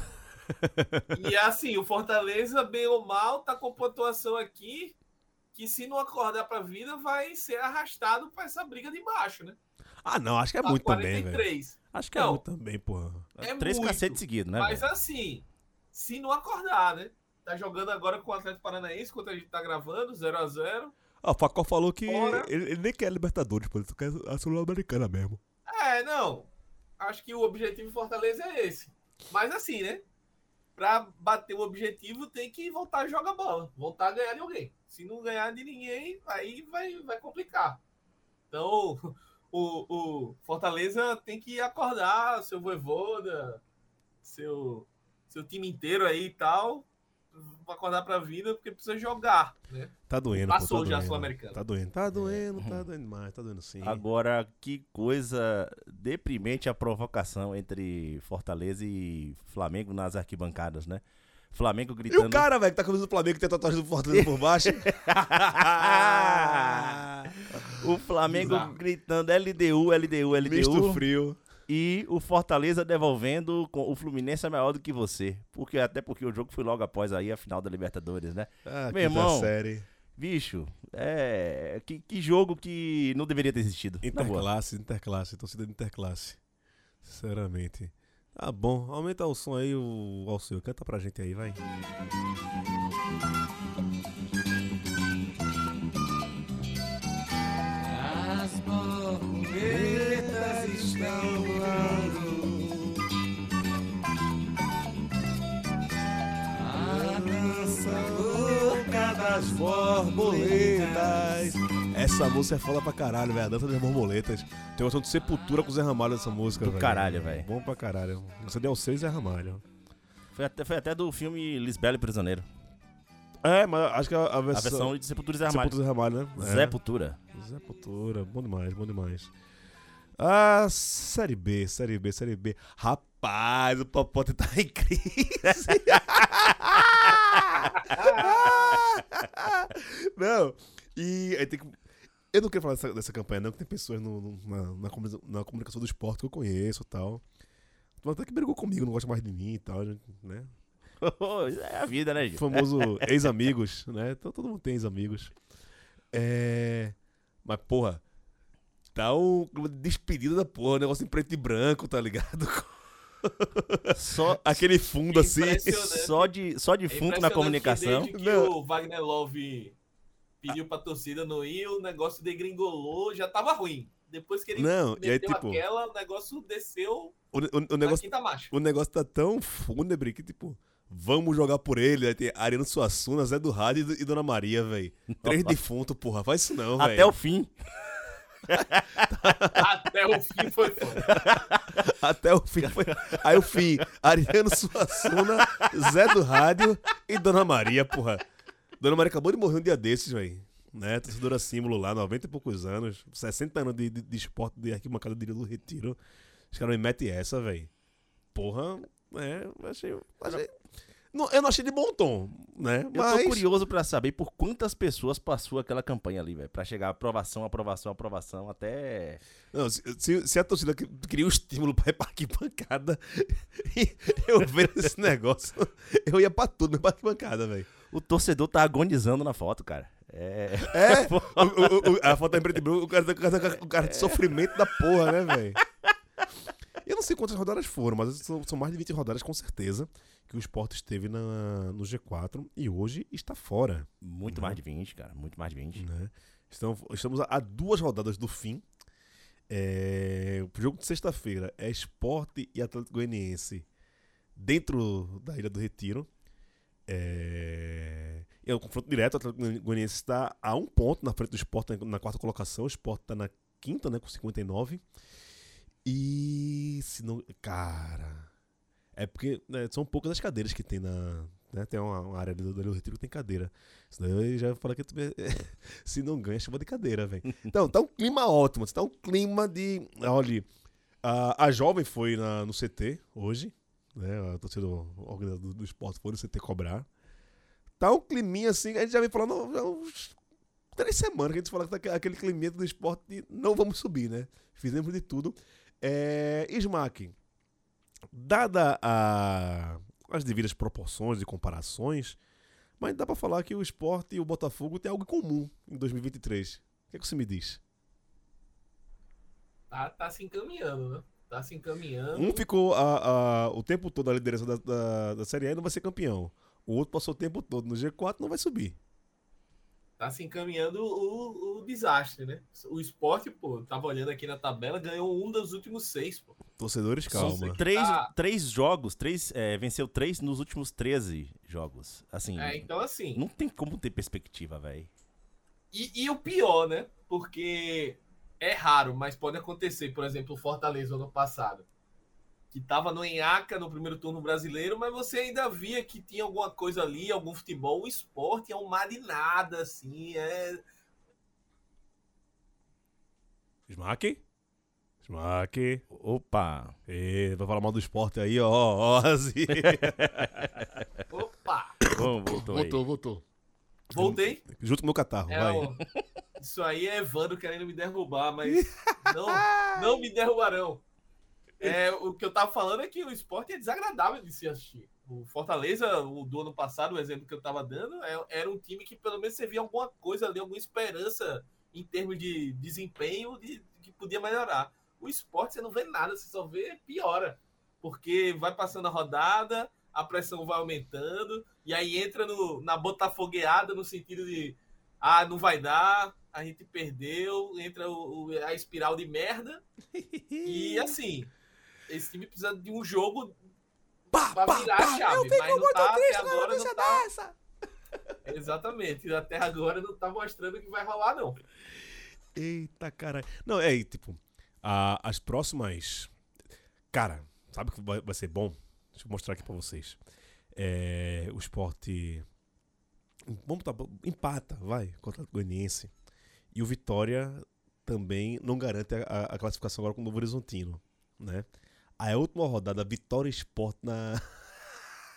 [SPEAKER 5] E assim, o Fortaleza, bem ou mal, tá com pontuação aqui que se não acordar pra vida vai ser arrastado pra essa briga de baixo, né?
[SPEAKER 3] Ah, não. Acho que é
[SPEAKER 5] Tá
[SPEAKER 3] muito também, velho.
[SPEAKER 5] 43.
[SPEAKER 3] Acho que é
[SPEAKER 5] Não.
[SPEAKER 3] muito também, porra.
[SPEAKER 5] É
[SPEAKER 4] Três
[SPEAKER 5] muito.
[SPEAKER 4] cacetes seguidos, né?
[SPEAKER 5] Mas
[SPEAKER 4] velho?
[SPEAKER 5] assim, se não acordar, né? Tá jogando agora com o Atlético Paranaense, enquanto a gente tá gravando, 0x0.
[SPEAKER 3] Ah, o Facó falou que ele, ele nem quer Libertadores, pô. Ele quer a Sul-Americana mesmo.
[SPEAKER 5] É, não. Acho que o objetivo do Fortaleza é esse. Mas assim, né? Pra bater o objetivo, tem que voltar a jogar bola. Voltar a ganhar de alguém. Se não ganhar de ninguém, aí vai, vai complicar. Então, o, o Fortaleza tem que acordar seu voivoda, seu, seu time inteiro aí e tal. Acordar pra vida, porque precisa jogar, né?
[SPEAKER 3] Tá doendo,
[SPEAKER 5] Passou
[SPEAKER 3] pô. Tá
[SPEAKER 5] já a
[SPEAKER 3] doendo.
[SPEAKER 5] Sul-Americana.
[SPEAKER 3] Tá doendo. Tá doendo, tá doendo demais. Tá doendo sim.
[SPEAKER 4] Agora, que coisa deprimente a provocação entre Fortaleza e Flamengo nas arquibancadas, né? Flamengo
[SPEAKER 3] E
[SPEAKER 4] gritando.
[SPEAKER 3] o cara, velho, que tá com a camisa do Flamengo, que tem a tatuagem do Fortaleza por baixo?
[SPEAKER 4] o Flamengo
[SPEAKER 5] Bizarro.
[SPEAKER 4] gritando LDU, LDU,
[SPEAKER 3] Misto
[SPEAKER 4] LDU.
[SPEAKER 3] frio.
[SPEAKER 4] E o Fortaleza devolvendo com o Fluminense é maior do que você. Porque, até porque o jogo foi logo após aí a final da Libertadores, né?
[SPEAKER 3] Ah,
[SPEAKER 4] Meu irmão,
[SPEAKER 3] série.
[SPEAKER 4] Bicho, é. Que, que jogo que não deveria ter existido.
[SPEAKER 3] Interclasse, interclasse, torcida de interclasse. Sinceramente. Tá bom, aumenta o som aí, o Alceu. Canta pra gente aí, vai.
[SPEAKER 2] As das borboletas.
[SPEAKER 3] Essa música é foda pra caralho, velho. A dança das borboletas. Tem uma de sepultura com o Zé Ramalho nessa música,
[SPEAKER 4] Do
[SPEAKER 3] velho.
[SPEAKER 4] caralho, velho.
[SPEAKER 3] Bom pra caralho. Você deu seis Zé Ramalho.
[SPEAKER 4] Foi até, foi até do filme Lisbela e Prisioneiro.
[SPEAKER 3] É, mas acho que a, a
[SPEAKER 4] A
[SPEAKER 3] versão.
[SPEAKER 4] versão de Sepultura e Zé Ramalho.
[SPEAKER 3] Sepultura Zé Ramalho, né? É.
[SPEAKER 4] Zé Putura.
[SPEAKER 3] Zé Putura, bom demais, bom demais. Ah, Série B, Série B, Série B. Rapaz, o Popote tá em crise. não, e aí tem que... Eu não quero falar dessa, dessa campanha, não, que tem pessoas no, no- na, na, comuni- na comunicação do esporte que eu conheço e tal. Até que brigou comigo, não gosta mais de mim e tal, né?
[SPEAKER 4] é a vida, né,
[SPEAKER 3] O
[SPEAKER 4] Gil?
[SPEAKER 3] famoso ex-amigos, né? Então, todo mundo tem ex-amigos. É... Mas, porra, Tá um despedida da porra, um negócio em preto e branco, tá ligado?
[SPEAKER 4] Só,
[SPEAKER 3] Aquele fundo assim.
[SPEAKER 4] Só, de, só de
[SPEAKER 5] É
[SPEAKER 4] fundo na
[SPEAKER 5] impressionante
[SPEAKER 4] comunicação.
[SPEAKER 5] Que desde que
[SPEAKER 3] Não.
[SPEAKER 5] o Wagner Love pediu pra torcida não ir, o negócio degringolou, já tava ruim. Depois que ele
[SPEAKER 3] Não, e aí, tipo,
[SPEAKER 5] aquela, o negócio desceu
[SPEAKER 3] O, o- o
[SPEAKER 5] na
[SPEAKER 3] negócio, o negócio tá tão fúnebre que, tipo, vamos jogar por ele. Aí tem Ariano Suassuna, Zé do Rádio e Dona Maria, velho. Três defuntos, porra. Faz isso não, velho.
[SPEAKER 4] Até o fim.
[SPEAKER 5] Até o fim foi foda.
[SPEAKER 3] Até o fim. Foi... Aí o fim, Ariano Suassuna, Zé do Rádio e Dona Maria, porra. Dona Maria acabou de morrer um dia desses, velho. Né? Torcedora símbolo lá, 90 e poucos anos, 60 anos de, de, de esporte de arquibancada de do Retiro. Os caras me metem essa, velho. Porra, é, achei. achei- Não, eu não achei de bom tom, né?
[SPEAKER 4] Eu
[SPEAKER 3] Mas.
[SPEAKER 4] tô curioso pra saber por quantas pessoas passou aquela campanha ali, velho. Pra chegar aprovação, aprovação, aprovação, até.
[SPEAKER 3] Não, se, se- se a torcida que- queria um estímulo pra ir pra arquibancada eu ver esse negócio, eu ia pra tudo, pra arquibancada, velho.
[SPEAKER 4] O torcedor tá agonizando na foto, cara. É.
[SPEAKER 3] É, o- o- o- a foto é em preto e branco, o cara, o cara, o cara de sofrimento da porra, né, velho? Eu não sei quantas rodadas foram, mas são, são mais de 20 rodadas com certeza que o Sport esteve na, no G4 e hoje está fora.
[SPEAKER 4] Muito mais de 20, cara. Muito mais de 20.
[SPEAKER 3] Né? Estamos, estamos a, a duas rodadas do fim. É, o jogo de sexta-feira é Sport e Atlético Goianiense dentro da Ilha do Retiro. É, é um confronto direto. O Atlético Goianiense está a um ponto na frente do Sport na, na quarta colocação. O Sport está na quinta, né, com 59. E se não. Cara. É porque né, são poucas as cadeiras que tem na. Né, tem uma, uma área ali do, do Retiro que tem cadeira. Eu já falo que se não ganha, chama de cadeira, velho. Então, tá um clima ótimo. Tá um clima de. Olha, a, a jovem foi na- no CT hoje. Né, a torcida organizadora do, do esporte foi no CT cobrar. Tá um climinha assim, a gente já vem falando há uns três semanas que a gente fala que tá aque- aquele climinha do esporte de não vamos subir, né? Fizemos de tudo. É, Smack, dada a, as devidas proporções e comparações, mas dá pra falar que o esporte e o Botafogo têm algo em comum em 2023. O que, é que você me diz?
[SPEAKER 5] Tá, tá se encaminhando, né? Tá se encaminhando.
[SPEAKER 3] Um ficou a- a- o tempo todo na liderança da, da, da Série A e não vai ser campeão. O outro passou o tempo todo no G4 e não vai subir.
[SPEAKER 5] Tá se encaminhando o, o desastre, né? O esporte, pô, tava olhando aqui na tabela, ganhou um dos últimos seis, pô.
[SPEAKER 3] Torcedores, calma.
[SPEAKER 4] Três,
[SPEAKER 5] Ah.
[SPEAKER 4] três jogos, três, é, venceu três nos últimos 13 jogos. Assim,
[SPEAKER 5] É, então assim.
[SPEAKER 4] não tem como ter perspectiva, velho.
[SPEAKER 5] E, e o pior, né? Porque é raro, mas pode acontecer. Por exemplo, o Fortaleza ano passado. Que tava no Enhaca no primeiro turno brasileiro, mas você ainda via que tinha alguma coisa ali, algum futebol. O esporte é um mar de nada, assim. É...
[SPEAKER 3] Smack? Smack.
[SPEAKER 4] Opa!
[SPEAKER 3] Ê, vai falar mal do esporte aí, ó. ó assim.
[SPEAKER 5] Opa!
[SPEAKER 4] Vamos, voltou aí.
[SPEAKER 6] Voltou, voltou.
[SPEAKER 5] Voltei.
[SPEAKER 3] Junto com o meu catarro,
[SPEAKER 5] É,
[SPEAKER 3] vai.
[SPEAKER 5] ó, isso aí é Evandro querendo me derrubar, mas não, não me derrubarão. É, o que eu tava falando é que o esporte é desagradável de se assistir. O Fortaleza, o do ano passado, o exemplo que eu tava dando, é- era um time que pelo menos você via alguma coisa ali, alguma esperança em termos de desempenho de, que podia melhorar. O esporte você não vê nada, você só vê piora. Porque vai passando a rodada, a pressão vai aumentando, e aí entra no, na botafogueada no sentido de ah, não vai dar, a gente perdeu, entra o, o- a espiral de merda. e assim, esse time precisa de um jogo pra virar a chave, mas não tá até agora não tá. Exatamente, até agora não tá mostrando que vai rolar não.
[SPEAKER 3] Eita, caralho. Não, é aí, tipo, a- as próximas. Cara, sabe o que vai, vai ser bom? Deixa eu mostrar aqui pra vocês. É, o esporte. Vamos botar. Empata, vai, contra o Goianiense. E o Vitória também não garante a, a- a classificação agora com o Novo Horizontino, né? Aí a última rodada, Vitória Esporte na.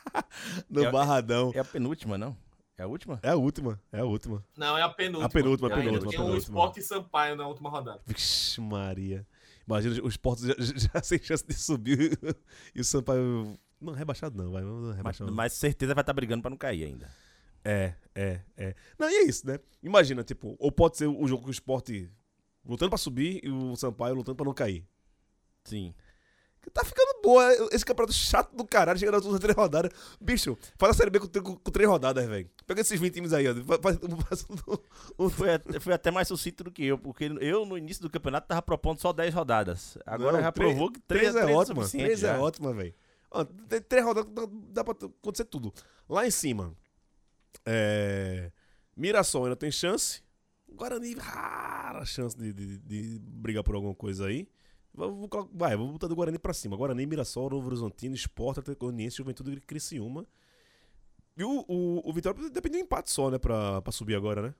[SPEAKER 3] no
[SPEAKER 4] É-
[SPEAKER 3] Barradão.
[SPEAKER 4] É a penúltima, não? É a última?
[SPEAKER 3] É a última, é a última.
[SPEAKER 5] Não, é a penúltima.
[SPEAKER 3] A penúltima, a
[SPEAKER 5] Ainda
[SPEAKER 3] penúltima,
[SPEAKER 5] Tem
[SPEAKER 3] a
[SPEAKER 5] um
[SPEAKER 3] penúltima.
[SPEAKER 5] Sport e Sampaio na última rodada.
[SPEAKER 3] Vixe, Maria. Imagina o esporte já, já sem chance de subir e o Sampaio. Não, rebaixado não, vai. Não,
[SPEAKER 4] Mas,
[SPEAKER 3] rebaixado.
[SPEAKER 4] mas certeza vai estar brigando pra não cair ainda.
[SPEAKER 3] É, é, é. Não, e é isso, né? Imagina, tipo, ou pode ser o jogo que o esporte lutando pra subir e o Sampaio lutando pra não cair.
[SPEAKER 4] Sim.
[SPEAKER 3] Tá ficando boa. Esse campeonato chato do caralho, chegando nas últimas três rodadas. Bicho, faz a Série B com, com- com três rodadas, velho. Pega esses 20 times aí, ó. Faz, faz um-
[SPEAKER 4] Foi, até- foi até mais sucinto do que eu, porque eu, no início do campeonato, tava propondo só 10 rodadas. Agora
[SPEAKER 3] Não,
[SPEAKER 4] já
[SPEAKER 3] três-
[SPEAKER 4] provou que
[SPEAKER 3] três
[SPEAKER 4] 3,
[SPEAKER 3] é
[SPEAKER 4] três
[SPEAKER 3] ótima.
[SPEAKER 4] suficiente
[SPEAKER 3] Três é
[SPEAKER 4] já.
[SPEAKER 3] ótima, velho. Três rodadas dá, dá pra acontecer tudo. Lá em cima, é, Mirassol ainda tem chance. Guarani, rara chance de, de- de brigar por alguma coisa aí. Vou- Vai, vou botar do Guarani pra cima. Guarani, Mirassol, Novo Horizontino, Sport, Atlético Juventude e Criciúma. E o, o, o Vitória depende de um empate só, né? Pra, pra subir agora, né?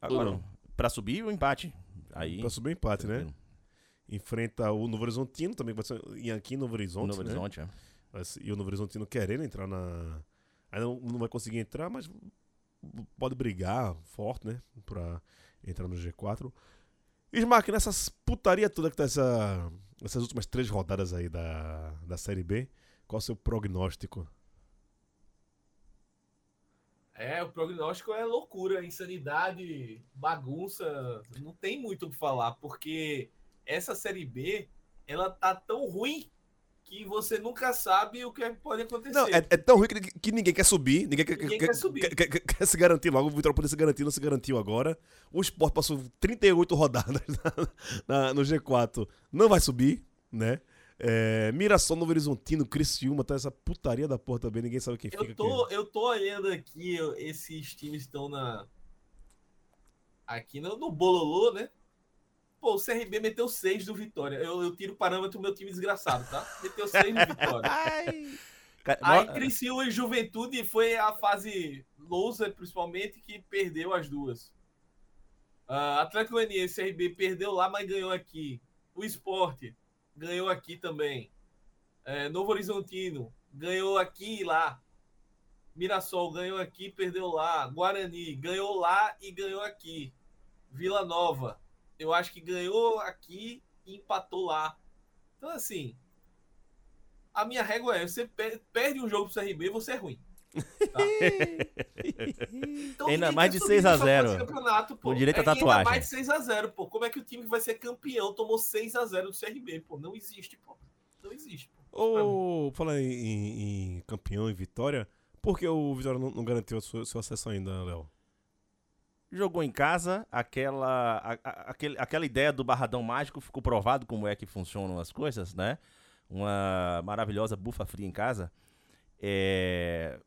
[SPEAKER 4] Agora, pra subir o empate. Aí,
[SPEAKER 3] Pra subir o empate, né? Enfrenta o Novo Horizontino, também vai ser em aqui em Novo Horizonte.
[SPEAKER 4] Novo
[SPEAKER 3] né?
[SPEAKER 4] Horizonte, é.
[SPEAKER 3] E o Novo Horizontino querendo entrar na. Ainda não, não vai conseguir entrar, mas pode brigar forte, né? Pra entrar no G4. Smack, nessas putaria toda que tá essa, essas últimas três rodadas aí da, da Série B, qual o seu prognóstico?
[SPEAKER 5] É, o prognóstico é loucura, insanidade, bagunça. Não tem muito o que falar, porque essa Série B, ela tá tão ruim que você nunca sabe o que pode acontecer.
[SPEAKER 3] Não, é, é tão ruim que, que ninguém quer subir. Ninguém, quer,
[SPEAKER 5] Ninguém
[SPEAKER 3] quer,
[SPEAKER 5] quer subir.
[SPEAKER 3] Quer, quer- quer se garantir logo. O Vitória se garantir, não se garantiu agora. O Sport passou 38 rodadas na- na- no G4. Não vai subir, né? É, Mirassol, Novo Horizontino, Criciúma, tá essa putaria da porra também. Ninguém sabe quem fica.
[SPEAKER 5] Eu tô, eu tô olhando aqui, esses times estão na. Aqui no, no Bololô, né? Pô, o CRB meteu 6 do Vitória. Eu, eu tiro o parâmetro do meu time desgraçado, tá? Meteu 6 do Vitória.
[SPEAKER 4] Ca-
[SPEAKER 5] Aí Criciúma e Juventude foi a fase loser, principalmente, que perdeu as duas. Ah, Atlético Goianiense e CRB perdeu lá, mas ganhou aqui. O Esporte ganhou aqui também. É, Novo Horizontino ganhou aqui e lá. Mirassol ganhou aqui, perdeu lá. Guarani ganhou lá e ganhou aqui. Vila Nova, eu acho que ganhou aqui e empatou lá. Então, assim, a minha régua é: você pe- perde um jogo pro CRB, você é ruim. Tá? Então,
[SPEAKER 4] Ainda mais de
[SPEAKER 5] subir
[SPEAKER 4] 6 a
[SPEAKER 5] só pra esse
[SPEAKER 4] 0.
[SPEAKER 5] campeonato, pô.
[SPEAKER 4] Com direito à
[SPEAKER 5] É, e ainda
[SPEAKER 4] tatuagem.
[SPEAKER 5] mais de 6 a 0 pô. Como é que o time que vai ser campeão tomou 6 a 0 do CRB, pô? Não existe, pô. Não existe, pô.
[SPEAKER 3] Ô, falar em, em- em campeão e vitória, por que o Vitória não, não garantiu o seu, seu acesso ainda, Léo?
[SPEAKER 4] Jogou em casa, aquela, a- a- aquele- aquela ideia do barradão mágico ficou provado como é que funcionam as coisas, né? Uma maravilhosa bufa fria em casa. É,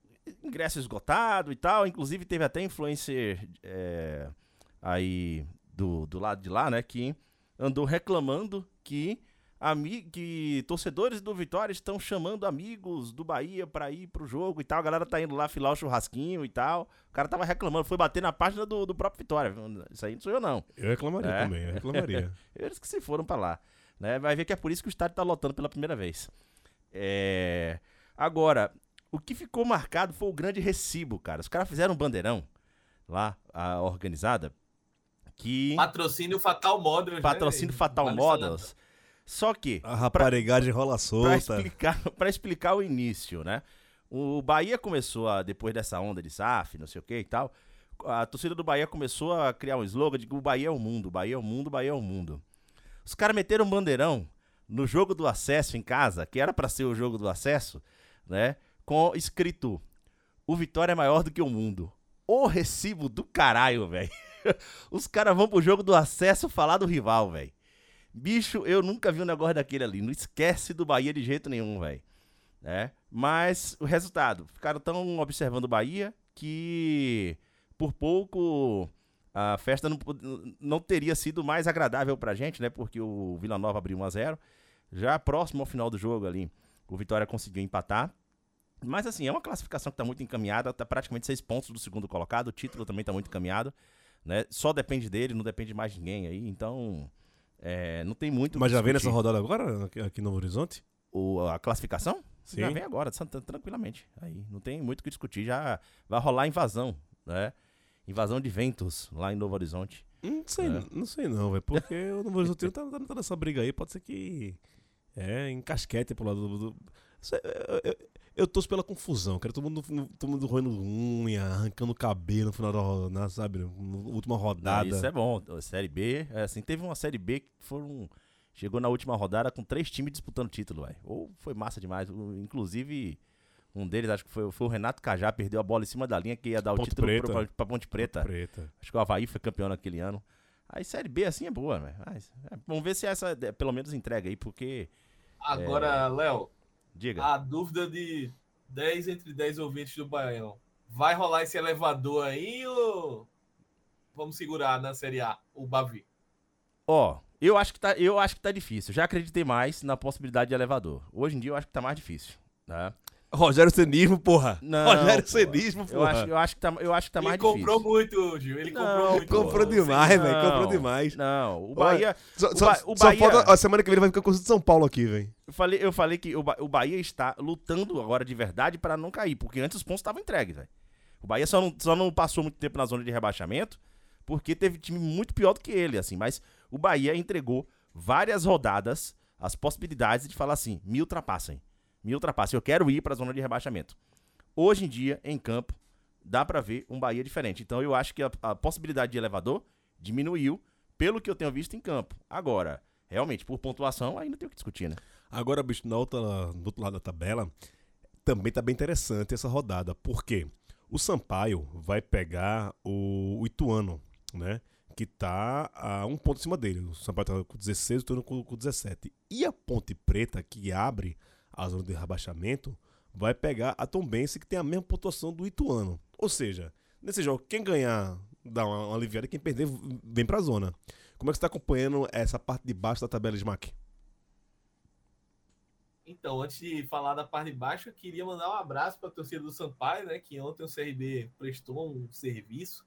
[SPEAKER 4] ingresso esgotado e tal, inclusive teve até influencer é, aí do, do lado de lá, né? Que andou reclamando que, que torcedores do Vitória estão chamando amigos do Bahia pra ir pro jogo e tal. A galera tá indo lá filar o churrasquinho e tal. O cara tava reclamando, foi bater na página do, do próprio Vitória. Isso aí não sou eu, não.
[SPEAKER 3] Eu reclamaria
[SPEAKER 4] É.
[SPEAKER 3] também, eu reclamaria.
[SPEAKER 4] Eles que se foram pra lá. Né? Vai ver que é por isso que o estádio tá lotando pela primeira vez. É... Agora, o que ficou marcado foi o grande recibo, cara. Os caras fizeram um bandeirão lá, a organizada, que
[SPEAKER 5] Patrocínio Fatal Models. né?
[SPEAKER 4] patrocínio Fatal
[SPEAKER 5] Vale
[SPEAKER 4] Models. Só que,
[SPEAKER 3] A raparigagem rola
[SPEAKER 4] pra
[SPEAKER 3] solta.
[SPEAKER 4] explicar, pra explicar o início, né? O Bahia começou a, depois dessa onda de SAF, não sei o que e tal, a torcida do Bahia começou a criar um slogan de o Bahia é o mundo, Bahia é o mundo, Bahia é o mundo. Os caras meteram um bandeirão no jogo do acesso em casa, que era pra ser o jogo do acesso, né? Com escrito: O Vitória é maior do que o mundo. O recibo do caralho, velho. Os caras vão pro jogo do acesso falar do rival, velho. Bicho, eu nunca vi um negócio daquele ali. Não esquece do Bahia de jeito nenhum, velho. Né? Mas o resultado, ficaram tão observando o Bahia que por pouco a festa não, não teria sido mais agradável pra gente, né? Porque o Vila Nova abriu 1 a 0 Já próximo ao final do jogo ali, o Vitória conseguiu empatar. Mas assim, é uma classificação que tá muito encaminhada, tá praticamente seis pontos do segundo colocado, o título também tá muito encaminhado, né? Só depende dele, não depende mais de ninguém aí, então é, não tem muito o
[SPEAKER 3] Mas já vem nessa rodada agora, aqui, no Novo Horizonte?
[SPEAKER 4] O- a classificação?
[SPEAKER 3] Sim.
[SPEAKER 4] Já vem agora, tran- tran- tranquilamente. Aí não tem muito o que discutir. Já vai rolar invasão, né? Invasão de ventos lá em Novo Horizonte.
[SPEAKER 3] Não sei,
[SPEAKER 4] É.
[SPEAKER 3] não sei não, velho. Porque o Novo Horizonte tá, tá, tá nessa briga aí. Pode ser que. É, encasquete pro lado do. do- eu, eu- Eu torço pela confusão, cara. Todo mundo, todo mundo roendo unha, arrancando cabelo no final da rodada, sabe? Na última
[SPEAKER 4] Não,
[SPEAKER 3] rodada.
[SPEAKER 4] isso é bom. Série B, é assim, teve uma Série B que foram. Chegou na última rodada com três times disputando título, velho. Ou foi massa demais. O- Inclusive, um deles, acho que foi, foi o Renato Cajá, perdeu a bola em cima da linha que ia dar o
[SPEAKER 3] Ponte
[SPEAKER 4] título
[SPEAKER 3] Preta.
[SPEAKER 4] pra, pra Ponte Preta.
[SPEAKER 3] Preta.
[SPEAKER 4] Acho que o Havaí foi campeão naquele ano. Aí Série B assim é boa, velho. Mas, é, vamos ver se essa é, pelo menos entrega aí, porque.
[SPEAKER 5] Agora, Léo,
[SPEAKER 4] Diga.
[SPEAKER 5] a dúvida de 10 entre 10 ouvintes do Baião. Vai rolar esse elevador aí ou vamos segurar na Série A o Bavi?
[SPEAKER 4] Ó, eu acho que tá, eu acho que tá difícil. Já acreditei mais na possibilidade de elevador. Hoje em dia eu acho que tá mais difícil, né?
[SPEAKER 3] Rogério Cenismo, porra.
[SPEAKER 4] Não,
[SPEAKER 3] Rogério
[SPEAKER 4] pô.
[SPEAKER 3] Cenismo,
[SPEAKER 4] Eu
[SPEAKER 3] porra.
[SPEAKER 4] acho, eu acho que tá, eu acho que tá
[SPEAKER 5] ele
[SPEAKER 4] mais
[SPEAKER 5] comprou
[SPEAKER 4] difícil.
[SPEAKER 5] muito, Gil. Ele comprou
[SPEAKER 4] Não,
[SPEAKER 5] muito.
[SPEAKER 3] Comprou demais, velho. Comprou demais.
[SPEAKER 4] Não, o Bahia,
[SPEAKER 3] Só,
[SPEAKER 4] o
[SPEAKER 3] só-
[SPEAKER 4] Ba- o
[SPEAKER 3] só
[SPEAKER 4] Bahia-
[SPEAKER 3] falta. A semana que vem ele vai ficar com o de São Paulo aqui, velho.
[SPEAKER 4] eu falei, eu falei que o, Ba- o Bahia está lutando agora de verdade para não cair, porque antes os pontos estavam entregues, velho. O Bahia só não, só não passou muito tempo na zona de rebaixamento, porque teve time muito pior do que ele, assim. Mas o Bahia entregou várias rodadas as possibilidades de falar assim: me ultrapassem, me ultrapassem, eu quero ir para a zona de rebaixamento. Hoje em dia, em campo, dá pra ver um Bahia diferente. Então eu acho que a, a possibilidade de elevador diminuiu pelo que eu tenho visto em campo. Agora, realmente, por pontuação, ainda tem o que discutir, né?
[SPEAKER 3] Agora, bicho, na outra, do outro lado da tabela, também tá bem interessante essa rodada. Por quê? O Sampaio vai pegar o, o Ituano, né? Que tá a um ponto em cima dele. O Sampaio tá com 16, o Ituano com, com 17. E a Ponte Preta, que abre a zona de rebaixamento, vai pegar a Tombense, que tem a mesma pontuação do Ituano. Ou seja, nesse jogo, quem ganhar dá uma, uma aliviada, quem perder vem pra zona. Como é que você tá acompanhando essa parte de baixo da tabela, Smack?
[SPEAKER 5] Então, antes de falar da parte de baixo, eu queria mandar um abraço para a torcida do Sampaio, né? Que ontem o CRB prestou um serviço.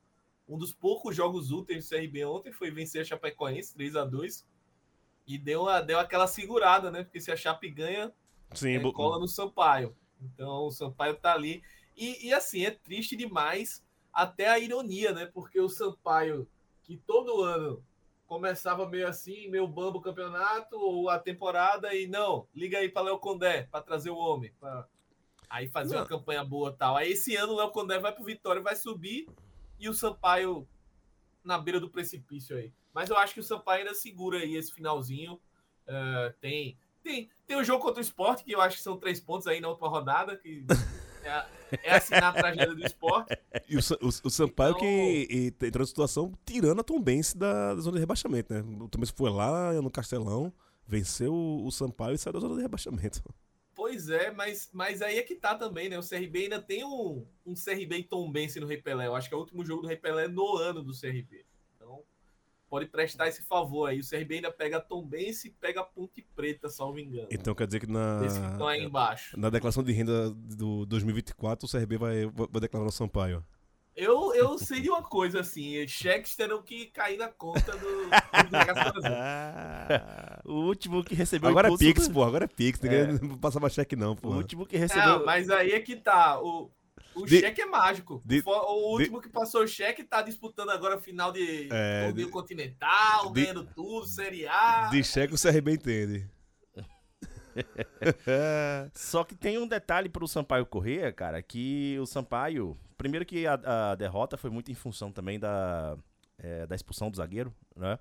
[SPEAKER 5] Um dos poucos jogos úteis do CRB ontem foi vencer a Chapecoense 3 a 2 e deu, deu aquela segurada, né? Porque se a Chape ganha,
[SPEAKER 3] Sim,
[SPEAKER 5] é, cola no Sampaio. Então o Sampaio tá ali. E, e, assim, é triste demais até a ironia, né? Porque o Sampaio, que todo ano começava meio assim, meio bambo o campeonato ou a temporada, e não, liga aí para Léo Condé para trazer o homem. pra- Aí fazer
[SPEAKER 3] Não.
[SPEAKER 5] uma campanha boa tal. Aí esse ano o Léo Condé vai pro Vitória, vai subir e o Sampaio na beira do precipício aí. Mas eu acho que o Sampaio ainda segura aí esse finalzinho. É, tem, tem, tem o jogo contra o esporte, que eu acho que são três pontos aí na última rodada, que é, é assinar a tragédia do esporte.
[SPEAKER 3] E o, o, o Sampaio
[SPEAKER 5] Então-
[SPEAKER 3] que entrou na situação tirando a Tombense da, da zona de rebaixamento, né? O Tombense foi lá no Castelão, venceu o, o Sampaio e saiu da zona de rebaixamento.
[SPEAKER 5] Pois é, mas, mas aí é que tá também, né? O CRB ainda tem um, um CRB e Tombense no Rei Pelé. Eu acho que é o último jogo do Rei Pelé no ano do CRB. Pode prestar esse favor aí. O CRB ainda pega Tombense e pega a Ponte Preta, salvo engano.
[SPEAKER 3] Então quer dizer que na,
[SPEAKER 5] que embaixo.
[SPEAKER 3] na declaração de renda do 2024 o CRB vai, vai declarar o Sampaio.
[SPEAKER 5] Eu, eu sei de uma coisa assim: cheques terão que cair na conta do, do.
[SPEAKER 4] O último que recebeu
[SPEAKER 3] Agora é Pix,
[SPEAKER 4] do-
[SPEAKER 3] pô, agora é Pix. Ninguém não passa mais cheque não,
[SPEAKER 4] O
[SPEAKER 3] pô.
[SPEAKER 4] último que recebeu.
[SPEAKER 5] Não, mas aí é que tá. O, o
[SPEAKER 3] De-
[SPEAKER 5] cheque é mágico.
[SPEAKER 3] de-
[SPEAKER 5] o último que passou o cheque tá disputando agora a final de
[SPEAKER 3] É,
[SPEAKER 5] torneio
[SPEAKER 3] de-
[SPEAKER 5] continental,
[SPEAKER 3] de-
[SPEAKER 5] ganhando tudo, Série A.
[SPEAKER 3] De cheque o CRB entende.
[SPEAKER 4] Só que tem um detalhe pro Sampaio Corrêa, cara, que o Sampaio. Primeiro que a, a derrota foi muito em função também da, é, da expulsão do zagueiro, né?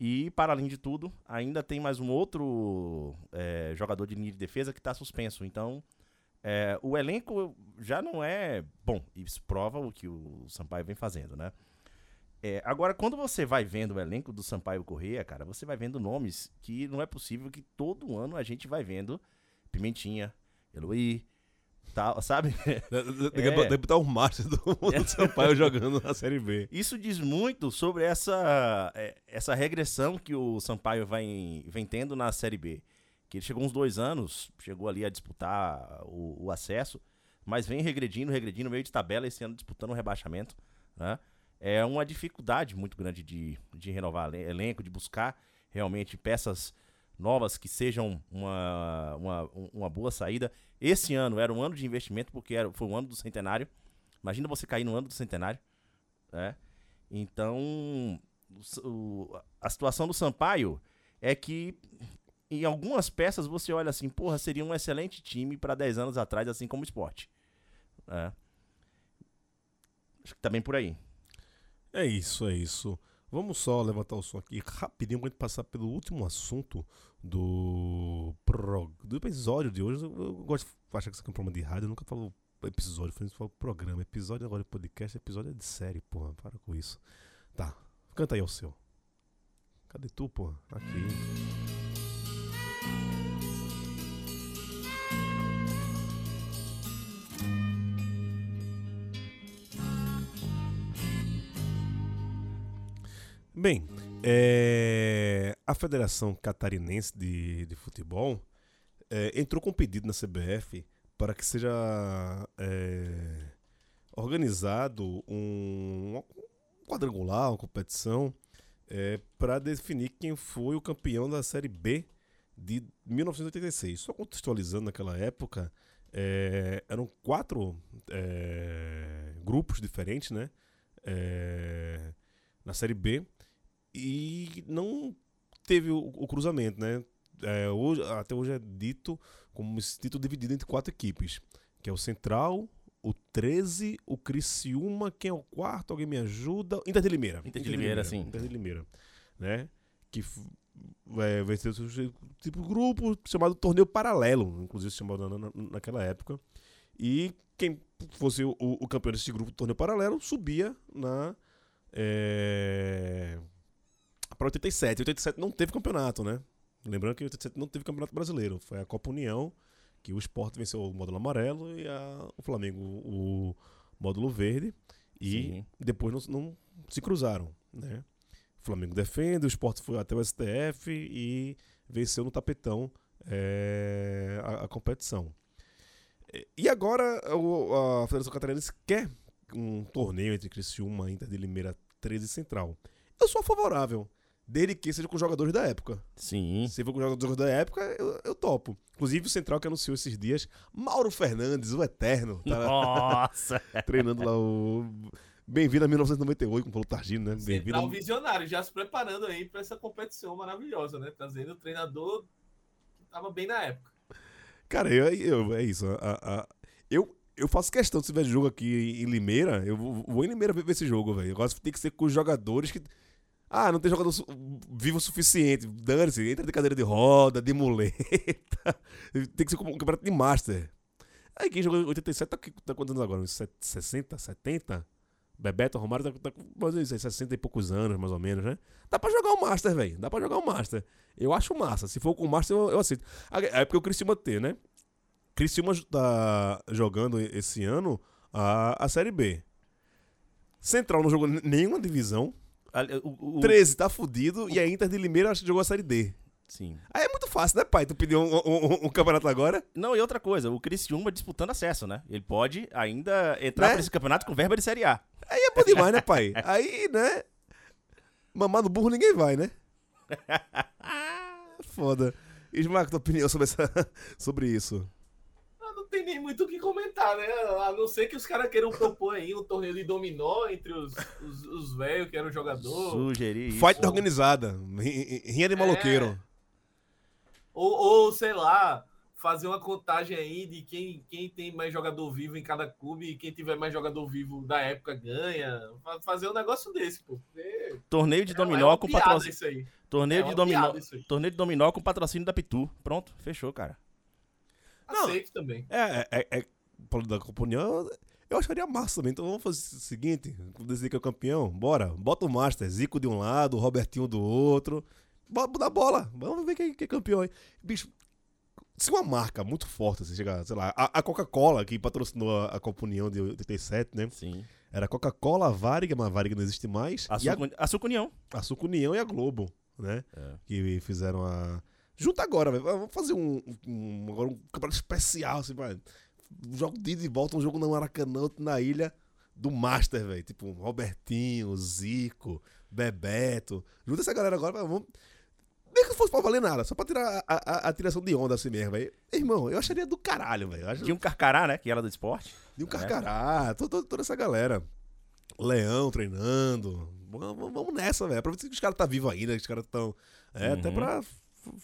[SPEAKER 4] E, para além de tudo, ainda tem mais um outro é, jogador de linha de defesa que tá suspenso. Então, é, o elenco já não é bom. Isso prova o que o Sampaio vem fazendo, né? É, agora, quando você vai vendo o elenco do Sampaio Corrêa, cara, você vai vendo nomes que não é possível que todo ano a gente vai vendo Pimentinha, Eloy, tal, sabe?
[SPEAKER 3] Deve deve botar o Márcio do, do Sampaio jogando na Série B.
[SPEAKER 4] Isso diz muito sobre essa, é, essa regressão que o Sampaio vem, vem tendo na Série B. Que ele chegou uns dois anos, chegou ali a disputar o, o acesso, mas vem regredindo, regredindo, meio de tabela, esse ano disputando o rebaixamento. Né? É uma dificuldade muito grande de, de renovar elen- elenco, de buscar realmente peças novas que sejam uma, uma, uma boa saída. Esse ano era um ano de investimento, porque era, foi um ano do centenário. Imagina você cair no ano do centenário. Né? Então, o- a situação do Sampaio é que em algumas peças você olha assim, porra, seria um excelente time pra 10 anos atrás, assim como o esporte. É. Acho que tá bem por aí.
[SPEAKER 3] É isso, é isso. Vamos só levantar o som aqui rapidinho pra gente passar pelo último assunto do, pro- do episódio de hoje. Eu, gosto de achar que isso aqui é um programa de rádio, eu nunca falo episódio, eu falo programa. Episódio agora é podcast, episódio é de série, porra. Para com isso. Tá, canta aí o seu. Cadê tu, porra? Aqui. Bem, é, a Federação Catarinense de, de Futebol é, entrou com um pedido na CBF para que seja é, organizado um, um quadrangular, uma competição, para definir quem foi o campeão da Série B de 1986. Só contextualizando naquela época, é, eram quatro é, grupos diferentes, né? É, na Série B e não teve o, o cruzamento, né? É, hoje, até hoje é dito como esse título dividido entre quatro equipes, que é o Central, o 13, o Criciúma, quem é o quarto? Alguém me ajuda? Inter de Limeira.
[SPEAKER 4] Inter de Limeira, sim.
[SPEAKER 3] Inter de Limeira, né? Que é, venceu esse tipo grupo chamado Torneio Paralelo, inclusive se chamava na, na- naquela época. E quem fosse o, o campeão desse grupo do Torneio Paralelo subia na é, para 87. 87 não teve campeonato, né? Lembrando que 87 não teve campeonato brasileiro. Foi a Copa União, que o Sport venceu o módulo amarelo e a- o Flamengo o módulo verde. E
[SPEAKER 4] Sim.
[SPEAKER 3] depois não, não se cruzaram, né? O Flamengo defende, o Sport foi até o STF e venceu no tapetão é, a, a competição. E- agora o- a Federação Catarinense quer um torneio entre Criciúma, Inter de Limeira 13 e Central. Eu sou favorável, desde que seja com jogadores da época.
[SPEAKER 4] Sim.
[SPEAKER 3] Se for com jogadores da época, eu, eu topo. Inclusive o Central que anunciou esses dias, Mauro Fernandes, o Eterno, tá
[SPEAKER 4] Nossa!
[SPEAKER 3] treinando lá o... Bem-vindo a 1998 com o Paulo Targino, né? Bem-vindo.
[SPEAKER 5] Central Visionário, já se preparando aí para essa competição maravilhosa, né? Trazendo o treinador que tava bem na época.
[SPEAKER 3] Cara, eu, eu- é isso. a- a- eu, eu faço questão, se tiver jogo aqui em Limeira, eu vou, vou em Limeira ver, ver esse jogo, velho. Eu gosto de ter que ser com os jogadores que. Ah, não tem jogador vivo o suficiente. Dane-se, entra de cadeira de roda, de muleta. tem que ser como um campeonato de Master. Aí quem jogou em 87 tá, tá quantos anos agora? Uns set- 60, 70? Bebeto, Romário tá, tá com mais ou menos 60 e poucos anos, mais ou menos, né? Dá pra jogar o Master, velho. Dá pra jogar o Master. Eu acho massa. Se for com o Master, eu, eu aceito. É porque o Criciúma tem, né? Criciúma tá jogando esse ano a, a Série B. Central não jogou nenhuma divisão.
[SPEAKER 4] O- o-
[SPEAKER 3] 13 tá fudido. E a Inter de Limeira acho que jogou a Série D.
[SPEAKER 4] Sim.
[SPEAKER 3] Aí é muito fácil, né, pai? Tu pediu um, um- um campeonato agora?
[SPEAKER 4] Não, e outra coisa, o Criciúma disputando acesso, né? Ele pode ainda entrar
[SPEAKER 3] Né?
[SPEAKER 4] pra esse campeonato com verba de Série A.
[SPEAKER 3] Aí é bom demais, né, pai? Aí, né? Mamar no burro ninguém vai, né? Foda. Ismael, tua opinião sobre, essa, sobre isso?
[SPEAKER 5] Não tem nem muito o que comentar, né? A não ser que os caras queiram propor aí um torneio de dominó entre os os, os velhos que eram jogador.
[SPEAKER 4] Sugerir isso.
[SPEAKER 3] Fight organizada. ri- Rinha de maloqueiro.
[SPEAKER 5] Ou, ou, sei lá, fazer uma contagem aí de quem, quem tem mais jogador vivo em cada clube e quem tiver mais jogador vivo da época ganha. Fa- Fazer um negócio desse, pô. Porque
[SPEAKER 4] Torneio de
[SPEAKER 5] é
[SPEAKER 4] dominó
[SPEAKER 5] uma
[SPEAKER 4] com patrocínio.
[SPEAKER 5] isso aí.
[SPEAKER 4] Torneio,
[SPEAKER 5] É
[SPEAKER 4] de dominó... Torneio de dominó com patrocínio da Pitu. Pronto, fechou, cara.
[SPEAKER 3] Não.
[SPEAKER 5] Aceito também.
[SPEAKER 3] É, é, é, falando da Copa União, eu acharia massa também. Então vamos fazer o seguinte: quando decidir que é o campeão, bora. Bota o Master, Zico de um lado, Robertinho do outro. Bota da bola. Vamos ver quem, quem é campeão aí. Bicho, se uma marca muito forte, assim, chegar, sei lá, a, a Coca-Cola, que patrocinou a, a Copa União de 87, né?
[SPEAKER 4] Sim.
[SPEAKER 3] Era Coca-Cola, a Varig, mas a Varig não existe mais.
[SPEAKER 4] A,
[SPEAKER 3] e a,
[SPEAKER 4] a Sucunião.
[SPEAKER 3] a Suco União e a Globo, né?
[SPEAKER 4] É.
[SPEAKER 3] Que fizeram a. Junta agora, velho. Vamos fazer um, um, agora um campeonato especial, assim, vai. Um jogo de ida e volta, um jogo no Maracanã, outro na ilha do Master, velho. Tipo, Robertinho, Zico, Bebeto. Junta essa galera agora, vai, vamos. Nem que fosse pra valer nada, só pra tirar a, a, a tiração de onda assim mesmo, velho. Irmão, eu acharia do caralho, velho. Acho-
[SPEAKER 4] Tinha um Carcará, né? Que era do esporte.
[SPEAKER 3] de um carcará, to- to- toda essa galera. Leão treinando. Vamos, vamos nessa, velho. Aproveita que os caras tá vivos ainda, que os caras estão. É, até
[SPEAKER 4] Uhum.
[SPEAKER 3] pra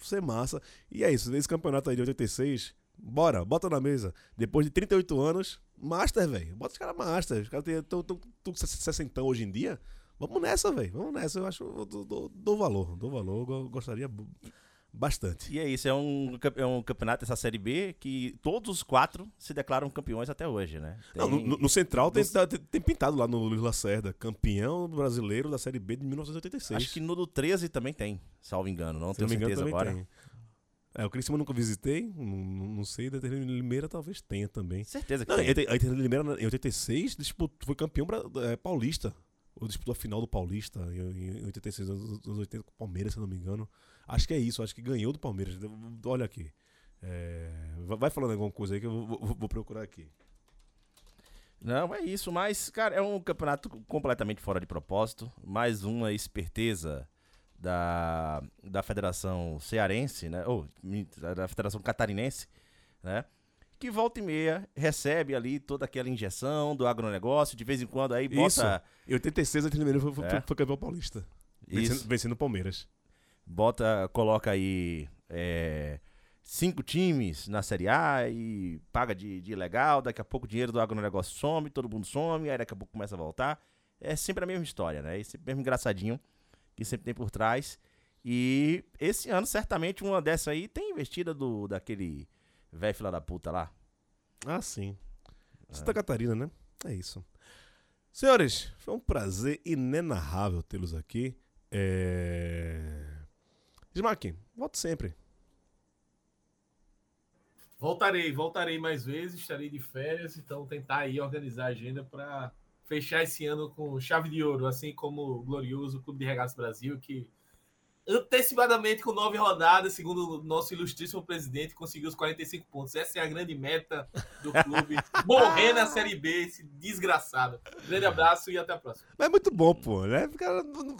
[SPEAKER 3] ser massa. E é isso, esse campeonato aí de 86, bora, bota na mesa. Depois de 38 anos, Master, velho. Bota os caras Master. Os caras estão com 60 hoje em dia. Vamos nessa, velho. Vamos nessa. Eu acho. Eu dou, valor. Dou valor. Eu gostaria bastante.
[SPEAKER 4] E é isso, é um, é um campeonato dessa Série B que todos os quatro se declaram campeões até hoje, né?
[SPEAKER 3] Não,
[SPEAKER 4] Tem-
[SPEAKER 3] no, no Central tem,
[SPEAKER 4] dos-
[SPEAKER 3] tá- tem, pintado lá no Luiz Lacerda, campeão brasileiro da Série B de 1986.
[SPEAKER 4] Acho que no do 13 também tem, salvo engano, não
[SPEAKER 3] Se não
[SPEAKER 4] tenho
[SPEAKER 3] engano,
[SPEAKER 4] certeza
[SPEAKER 3] também
[SPEAKER 4] agora.
[SPEAKER 3] tem. É, o Criciúma eu nunca visitei, não, não não sei, da de Limeira talvez tenha também.
[SPEAKER 4] Certeza que
[SPEAKER 3] Não,
[SPEAKER 4] tem.
[SPEAKER 3] a Inter a Inter de Limeira em 86 disputou, foi campeão é, paulista. Ou disputou a final do Paulista em, em 86, anos anos 80 com o Palmeiras, se não me engano. Acho que é isso, acho que ganhou do Palmeiras. Olha aqui. É, vai- falando alguma coisa aí que eu vou, vou- vou procurar aqui.
[SPEAKER 4] Não, é isso, mas, cara, é um campeonato completamente fora de propósito. Mais uma esperteza da, da Federação Cearense, né? Ou da Federação Catarinense, né? Que volta e meia recebe ali toda aquela injeção do agronegócio, de vez em quando aí bota.
[SPEAKER 3] Isso. Em 86 a foi, foi,
[SPEAKER 4] É.
[SPEAKER 3] foi campeão paulista. Vencendo o Palmeiras.
[SPEAKER 4] Bota, coloca aí é, cinco times na Série A e paga de, de legal, daqui a pouco o dinheiro do agronegócio some, todo mundo some, aí daqui a pouco começa a voltar. É sempre a mesma história, né? Esse mesmo engraçadinho que sempre tem por trás. E esse ano, certamente, uma dessa aí tem investida do daquele velho fila da puta lá.
[SPEAKER 3] Ah, sim. Santa Catarina, né? É isso. Senhores, foi um prazer inenarrável tê-los aqui. É... Smack, volto sempre.
[SPEAKER 5] Voltarei, voltarei mais vezes, estarei de férias, então tentar aí organizar a agenda para fechar esse ano com chave de ouro, assim como o glorioso Clube de Regatas Brasil, que antecipadamente com nove rodadas, segundo o nosso ilustríssimo presidente, conseguiu os 45 pontos. Essa é a grande meta do clube. Morrer na Série B, esse desgraçado. Grande abraço e até a próxima.
[SPEAKER 3] Mas é muito bom, pô, né? Cara, não-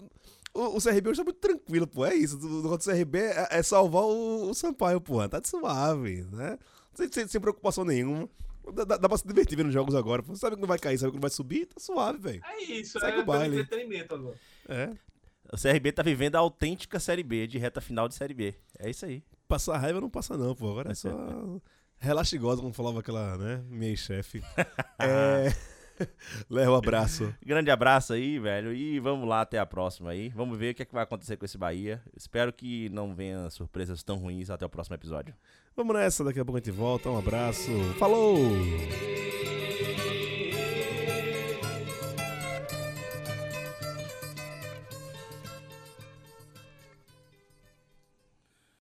[SPEAKER 3] o, o CRB hoje tá muito tranquilo, pô. É isso. O negócio do CRB é, é salvar o, o Sampaio, pô. Tá de suave, né? Sem, sem, sem preocupação nenhuma. Dá, dá, dá pra se divertir vendo jogos agora. pô. Sabe que não vai cair, sabe que não vai subir? Tá suave, velho.
[SPEAKER 5] É isso,
[SPEAKER 3] Segue
[SPEAKER 5] é
[SPEAKER 3] o baile.
[SPEAKER 5] pelo entretenimento agora.
[SPEAKER 3] É.
[SPEAKER 4] O CRB tá vivendo a autêntica Série B, de reta final de Série B. É isso aí.
[SPEAKER 3] Passar raiva não passa, não, pô. Agora é só. Relaxa e goza, como falava aquela, né? Minha chefe. É. Léo, abraço.
[SPEAKER 4] Grande abraço aí, velho. E vamos lá até a próxima aí. Vamos ver o que, é que vai acontecer com esse Bahia. Espero que não venha surpresas tão ruins até o próximo episódio.
[SPEAKER 3] Vamos nessa, daqui a pouco a gente volta. Um abraço. Falou!